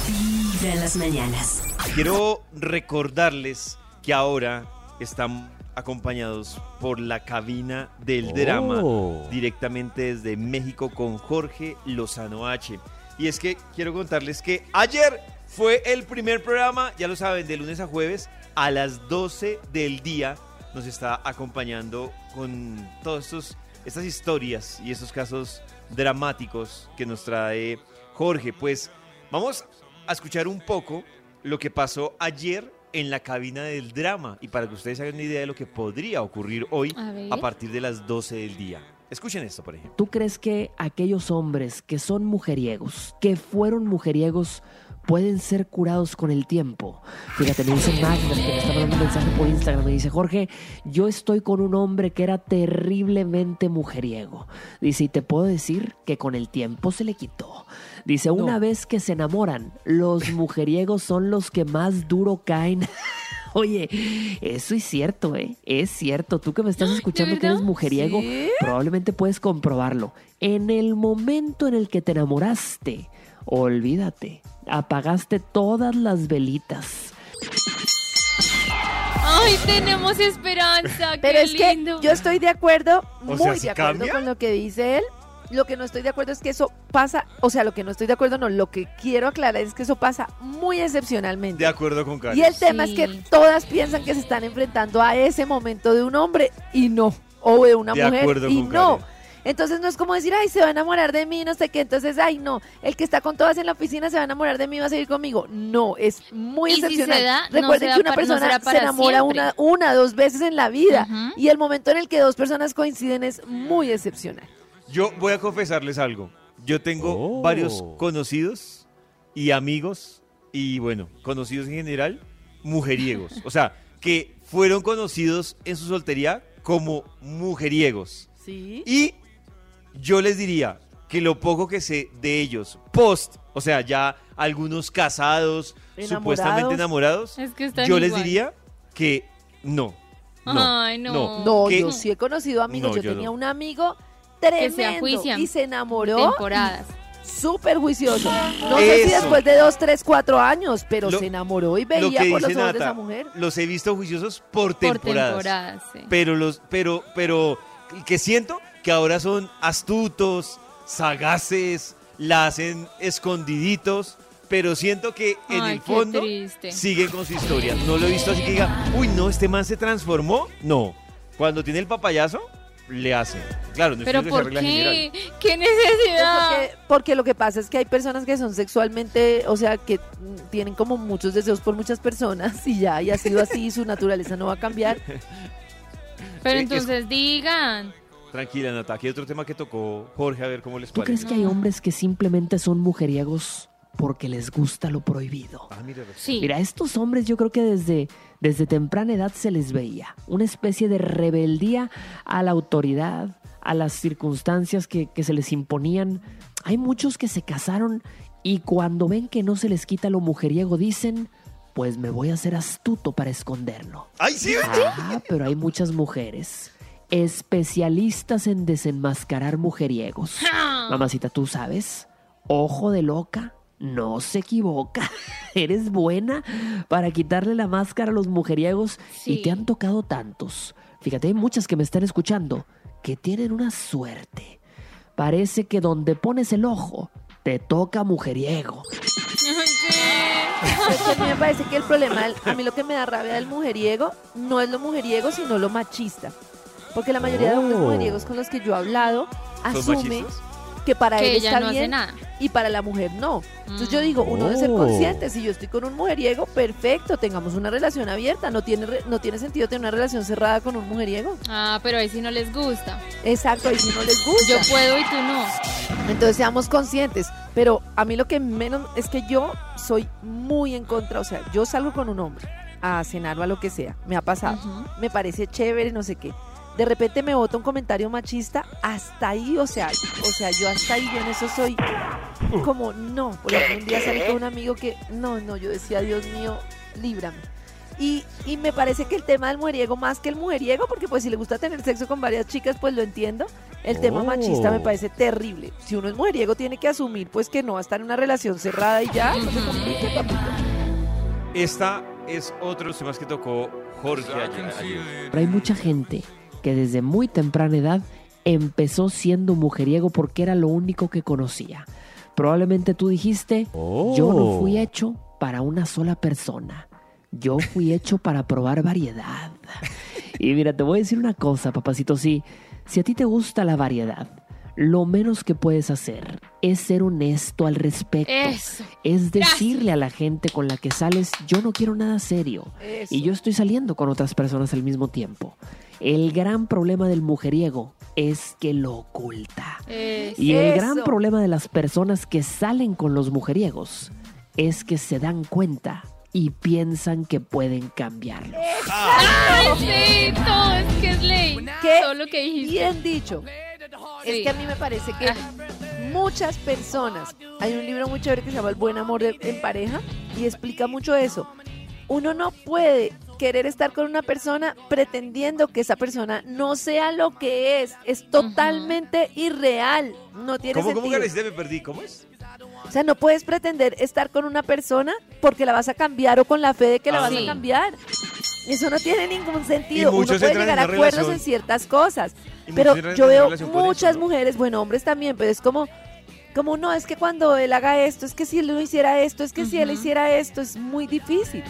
B: Vibra en las mañanas.
E: Quiero recordarles que ahora están acompañados por la cabina del drama directamente desde México con Jorge Lozano H. Y es que quiero contarles que ayer fue el primer programa, ya lo saben, de lunes a jueves a las 12 del día nos está acompañando con todas estos, estas historias y estos casos dramáticos que nos trae Jorge. Pues vamos a escuchar un poco lo que pasó ayer en la cabina del drama y para que ustedes hagan una idea de lo que podría ocurrir hoy
F: a
E: partir de las 12 del día. Escuchen esto, por ejemplo.
P: ¿Tú crees que aquellos hombres que son mujeriegos, que fueron mujeriegos, pueden ser curados con el tiempo? Fíjate, me dice Magda, que me está mandando un mensaje por Instagram, me dice, Jorge, yo estoy con un hombre que era terriblemente mujeriego. Dice, y te puedo decir que con el tiempo se le quitó. Dice, una vez que se enamoran, los mujeriegos son los que más duro caen. Oye, eso es cierto, ¿eh? Es cierto. Tú que me estás escuchando que eres mujeriego,
D: ¿Sí?
P: probablemente puedes comprobarlo. En el momento en el que te enamoraste, olvídate, apagaste todas las velitas.
F: Ay, tenemos esperanza.
D: Pero
F: qué
D: es que
F: lindo.
D: yo estoy de acuerdo,
E: O
D: muy
E: sea, ¿sí
D: de acuerdo
E: cambia?
D: con lo que dice él. Lo que no estoy de acuerdo es que eso pasa, o sea, lo que no estoy de acuerdo no, lo que quiero aclarar es que eso pasa muy excepcionalmente.
E: De acuerdo con Karen.
D: Y el tema es que todas piensan que se están enfrentando a ese momento de un hombre y no, o de una
E: De
D: mujer
E: acuerdo
D: y no.
E: Karen.
D: Entonces no es como decir, ay, se va a enamorar de mí, no sé qué. Entonces, ay, no, el que está con todas en la oficina se va a enamorar de mí y va a seguir conmigo. No, es muy
F: Y si
D: excepcional.
F: se da, no
D: Recuerden que una persona se enamora
F: siempre.
D: una, una, dos veces en la vida. Y el momento en el que dos personas coinciden es muy excepcional.
E: Yo voy a confesarles algo. Yo tengo
I: Oh.
E: varios conocidos y amigos y bueno, conocidos en general, mujeriegos. O sea, que fueron conocidos en su soltería como mujeriegos.
D: Sí.
E: Y yo les diría que lo poco que sé de ellos, post, o sea, ya algunos casados,
D: Enamorados.
E: supuestamente enamorados,
F: Es que están
E: yo les diría que no. No,
F: Ay, no.
D: No, yo sí he conocido amigos.
E: No,
D: yo,
E: yo
D: tenía
E: no.
D: un amigo
F: Que
D: tremendo
F: se
D: y se enamoró.
F: Temporadas.
D: Súper juicioso. No sé si después de dos, tres, cuatro años, pero
E: Lo-
D: se enamoró y
E: Lo
D: veía
E: que
D: por los ojos de
E: Nata,
D: esa mujer.
E: los he visto juiciosos por
F: Por
E: temporadas.
F: temporadas, sí.
E: Pero los, pero, pero que siento que ahora son astutos, sagaces, la hacen escondiditos, pero siento que en
F: Ay,
E: el fondo siguen con su historia. No lo he visto así que diga, uy, no, este man se transformó. No. Cuando tiene el papayazo, le hacen. Claro, no
F: Pero
E: estoy
F: ¿por
E: que sea regla
F: qué?
E: general.
F: ¿Qué necesidad?
D: Porque, porque lo que pasa es que hay personas que son sexualmente, o sea, que tienen como muchos deseos por muchas personas y ya, y ha sido así, su naturaleza no va a cambiar.
F: Pero
E: es-
F: entonces digan.
E: Tranquila, Nata. Aquí hay otro tema que tocó Jorge, a ver cómo les
P: ¿Tú
E: parece.
P: crees que hay hombres que simplemente son mujeriegos porque les gusta lo prohibido?
E: Ah, mira,
F: Sí.
P: Mira, a estos hombres yo creo que desde, desde temprana edad se les veía una especie de rebeldía a la autoridad, a las circunstancias que, que se les imponían. Hay muchos que se casaron y cuando ven que no se les quita lo mujeriego dicen, pues me voy a hacer astuto para esconderlo.
E: ¡Ay, sí!
P: Ah, pero hay muchas mujeres especialistas en desenmascarar mujeriegos. Mamacita, tú sabes, ojo de loca no se equivoca. Eres buena para quitarle la máscara a los mujeriegos y te han tocado tantos. Fíjate, hay muchas que me están escuchando que tienen una suerte. Parece que donde pones el ojo, te toca mujeriego.
D: Pero es que a mí me parece que el problema, a mí lo que me da rabia del mujeriego no es lo mujeriego, sino lo machista. Porque la mayoría de hombres
P: Oh.
D: mujeriegos con los que yo he hablado
E: ¿Son
D: asume que para
F: Que
D: él está
F: no
D: bien
F: nada.
D: y para la mujer no. Entonces yo digo, uno debe ser
P: Oh.
D: consciente, si yo estoy con un mujeriego, perfecto, tengamos una relación abierta, no tiene, re- no tiene sentido tener una relación cerrada con un mujeriego.
F: Ah, pero ahí sí no les gusta.
D: Exacto, y si no les gusta.
F: Yo puedo y tú no.
D: Entonces seamos conscientes. Pero a mí lo que menos es que yo soy muy en contra. O sea, yo salgo con un hombre a cenar o a lo que sea. Me ha pasado. Me parece chévere, no sé qué. De repente me bota un comentario machista. Hasta ahí, o sea, o sea, yo hasta ahí, yo en eso soy como no. Por ejemplo, un día salí con un amigo que no, no, yo decía, Dios mío, líbrame. Y, y me parece que el tema del mujeriego, más que el mujeriego, porque pues si le gusta tener sexo con varias chicas, pues lo entiendo. El tema
P: Oh.
D: machista me parece terrible. Si uno es mujeriego, tiene que asumir pues que no va a estar en una relación cerrada y ya. No se complique, papito.
E: Esta es otro de los temas que tocó Jorge ayer. ayer.
P: Pero hay mucha gente que desde muy temprana edad empezó siendo mujeriego porque era lo único que conocía. Probablemente tú dijiste, yo no fui hecho para una sola persona. Yo fui hecho para probar variedad. Y mira, te voy a decir una cosa, papacito, sí, si a ti te gusta la variedad, lo menos que puedes hacer es ser honesto al respecto.
F: Eso.
P: Es decirle a la gente con la que sales, yo no quiero nada serio.
D: Eso.
P: Y yo estoy saliendo con otras personas al mismo tiempo. El gran problema del mujeriego es que lo oculta.
F: Eso.
P: Y el gran problema de las personas que salen con los mujeriegos es que se dan cuenta y piensan que pueden cambiarlo.
F: Ay, sí, todo es que es ley.
D: ¿Qué?
F: Todo lo que dijiste.
D: Bien dicho. Es que a mí me parece que muchas personas, hay un libro muy chévere que se llama El buen amor de- en pareja y explica mucho eso. Uno no puede querer estar con una persona pretendiendo que esa persona no sea lo que es. Es totalmente irreal. No tiene
E: ¿Cómo, cómo
D: sentido.
E: Karencita me perdí? ¿Cómo es?
D: O sea, no puedes pretender estar con una persona porque la vas a cambiar o con la fe de que la
E: Ah.
D: vas
F: Sí.
D: a cambiar. Eso no tiene ningún sentido.
E: Y
D: Uno puede llegar a acuerdos
E: relación-
D: en ciertas cosas.
E: Y
D: Pero yo veo
E: eso,
D: muchas
E: ¿no?
D: mujeres, bueno, hombres también, pero es como, como no, es que cuando él haga esto, es que si él no hiciera esto, es que si él hiciera esto, es muy difícil.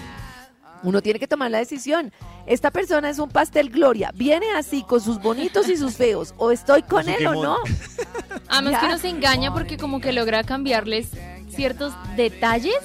D: Uno tiene que tomar la decisión. Esta persona es un pastel gloria. Viene así con sus bonitos y sus feos. O estoy con él o no.
F: Además
D: Ya.
F: que uno se engaña porque como que logra cambiarles ciertos detalles,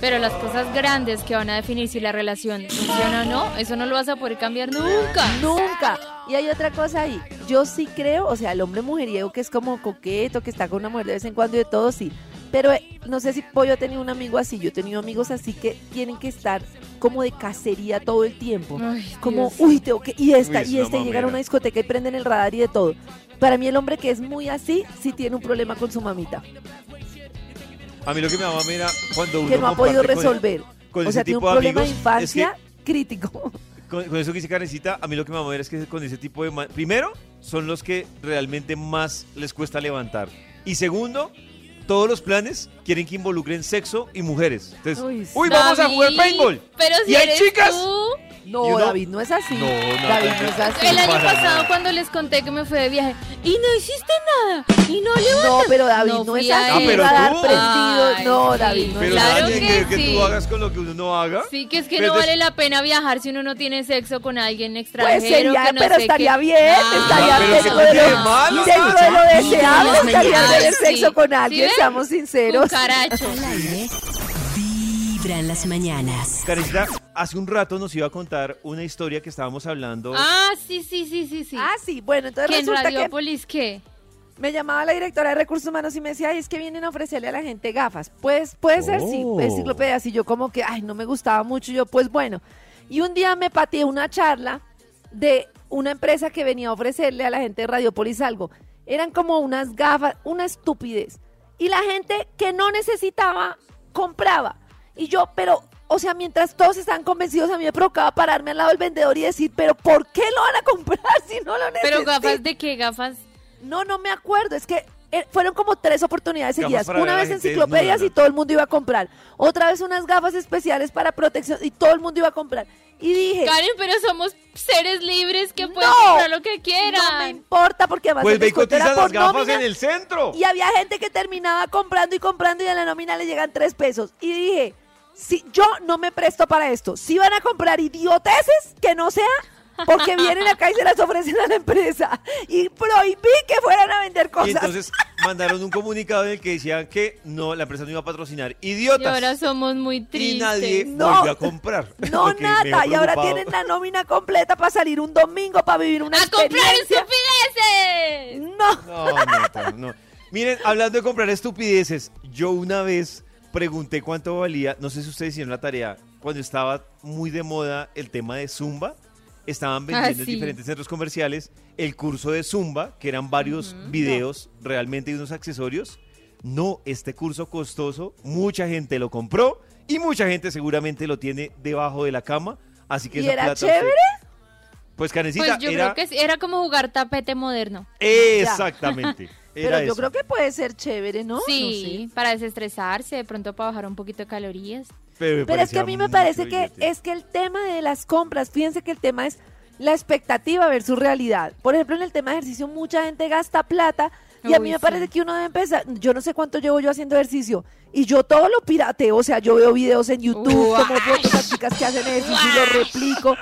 F: pero las cosas grandes que van a definir si la relación funciona o no, eso no lo vas a poder cambiar nunca.
D: Nunca. Y hay otra cosa ahí. Yo sí creo, o sea, el hombre mujeriego que es como coqueto, que está con una mujer de vez en cuando y de todo, sí. Pero eh, no sé si Pollo ha tenido un amigo así. Yo he tenido amigos así que tienen que estar como de cacería todo el tiempo.
F: Ay,
D: Como,
F: Dios.
D: uy, tengo que. Y esta,
E: Uy, es
D: y este, y llegan a una discoteca y prenden el radar y de todo. Para mí, el hombre que es muy así, sí tiene un problema con su mamita.
E: A mí lo que me da mamera cuando uno
D: Que no ha podido
E: comparte con-
D: resolver.
E: con
D: o
E: ese
D: sea, tiene un
E: tipo de
D: problema de infancia crítico.
E: Con, con eso que dice Karencita, a mí lo que me mamera es que con ese tipo de... Primero, son los que realmente más les cuesta levantar. Y segundo, todos los planes quieren que involucren sexo y mujeres. Entonces,
D: Uy,
E: uy, vamos a jugar paintball.
F: Pero si
E: ¿Y hay
F: eres
E: chicas?
F: tú.
D: No. David, no es así.
E: No, no,
D: David,
E: no,
D: es así.
F: El año pasado
E: nada.
F: cuando les conté que me fui de viaje y no hiciste nada y no levantas.
D: No, pero David, no, es así.
E: Ah, pero
D: prendido.
F: Ay,
D: no. David, no
E: Pero
D: es
F: Claro que
E: que, que
F: sí.
E: tú hagas con lo que uno no haga.
F: Sí, que es que
E: Pero
F: no vale la pena viajar si uno no tiene sexo con alguien
D: Pues
F: extranjero.
D: sería,
F: que no
D: pero
F: sé
D: estaría
F: qué.
D: bien,
F: Ah,
D: estaría
E: pero
D: dentro
E: ¿qué
D: de lo, deseable, estaría tener sexo con alguien, seamos sinceros.
F: Cucaracho.
B: Vibra en las mañanas.
E: Karencita, hace un rato nos iba a contar una historia que estábamos hablando.
F: Ah, sí, sí, sí, sí, sí.
D: Ah, sí, bueno, entonces
F: ¿Que en
D: resulta que
F: Radiopolis qué?
D: me llamaba la directora de recursos humanos y me decía, ay, es que vienen a ofrecerle a la gente gafas. Pues puede ser, sí,
P: Oh.
D: enciclopedias. Y yo como que, ay, no me gustaba mucho. Y yo, pues bueno. Y un día me pateé una charla de una empresa que venía a ofrecerle a la gente de Radiopolis algo. Eran como unas gafas, una estupidez. Y la gente que no necesitaba, compraba. Y yo, pero, o sea, mientras todos estaban convencidos, a mí me provocaba pararme al lado del vendedor y decir, pero ¿por qué lo van a comprar si no lo necesitan?
F: Pero gafas de qué gafas.
D: No, no me acuerdo. Es que eh, fueron como tres oportunidades seguidas. Una
E: a
D: vez enciclopedias y todo el mundo iba a comprar. Otra vez unas gafas especiales para protección y todo el mundo iba a comprar. Y dije,
F: Karen, pero somos seres libres que pueden
D: No,
F: comprar lo que quieran.
D: no me importa porque además
E: Pues
D: el descuento era
E: cotiza las
D: por
E: gafas
D: nómina.
E: en el centro.
D: Y había gente que terminaba comprando y comprando y en la nómina le llegan tres pesos. Y dije, si yo no me presto para esto. Si van a comprar idioteces, que no sea porque vienen acá y se las ofrecen a la empresa. Y prohibí que fueran a vender cosas.
E: Y entonces mandaron un comunicado en el que decían que no, la empresa no iba a patrocinar
F: Y
E: idiotas.
F: ahora somos muy tristes.
E: Y nadie
D: No.
E: volvió a comprar.
D: no, nada. Y ahora tienen la nómina completa para salir un domingo, para vivir una
F: ¡A comprar estupideces!
D: No.
E: No, Nata, no. Miren, hablando de comprar estupideces, yo una vez pregunté cuánto valía, no sé si ustedes hicieron la tarea, cuando estaba muy de moda el tema de Zumba, estaban vendiendo en
F: sí.
E: diferentes centros comerciales el curso de Zumba, que eran varios videos realmente y unos accesorios. No, este curso costoso, mucha gente lo compró y mucha gente seguramente lo tiene debajo de la cama, así que
D: ¿Y
E: esa
D: era
E: plata
D: chévere?
E: usted- Pues Karencita,
F: Pues yo
E: era
F: creo que sí, era como jugar tapete moderno.
E: exactamente.
D: Pero yo
E: eso.
D: creo que puede ser chévere, ¿no?
F: Sí, para desestresarse, de pronto para bajar un poquito de calorías.
E: Pero,
D: es que a mí me parece que es que el tema de las compras, fíjense que el tema es la expectativa versus realidad. Por ejemplo, en el tema de ejercicio mucha gente gasta plata y a mí me
F: sí.
D: parece que uno debe empezar, yo no sé cuánto llevo yo haciendo ejercicio y yo todo lo pirateo, o sea, yo veo videos en YouTube,
F: Uy.
D: como fotos a chicas que hacen ejercicio y lo replico.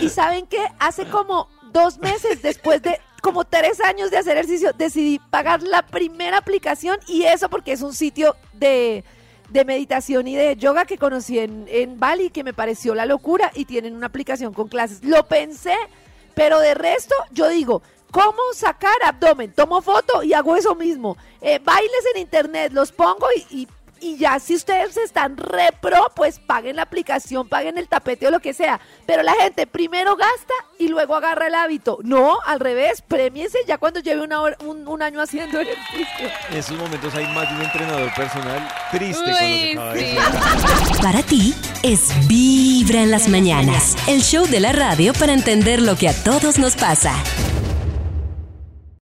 D: Y saben que hace como dos meses después de como tres años de hacer ejercicio, decidí pagar la primera aplicación y eso porque es un sitio de, de meditación y de yoga que conocí en, en Bali que me pareció la locura y tienen una aplicación con clases. Lo pensé, pero de resto yo digo, ¿cómo sacar abdomen? Tomo foto y hago eso mismo. Eh, bailes en internet, los pongo y, y- y ya si ustedes están re pro, pues paguen la aplicación, paguen el tapete o lo que sea. Pero la gente primero gasta y luego agarra el hábito. No, al revés, premiense ya cuando lleve una hora- un, un año haciendo ejercicio.
E: En esos momentos hay más de un entrenador personal triste con lo que
F: Uy,
E: acaba
F: sí.
B: Para ti es Vibra en las mañanas, el show de la radio para entender lo que a todos nos pasa.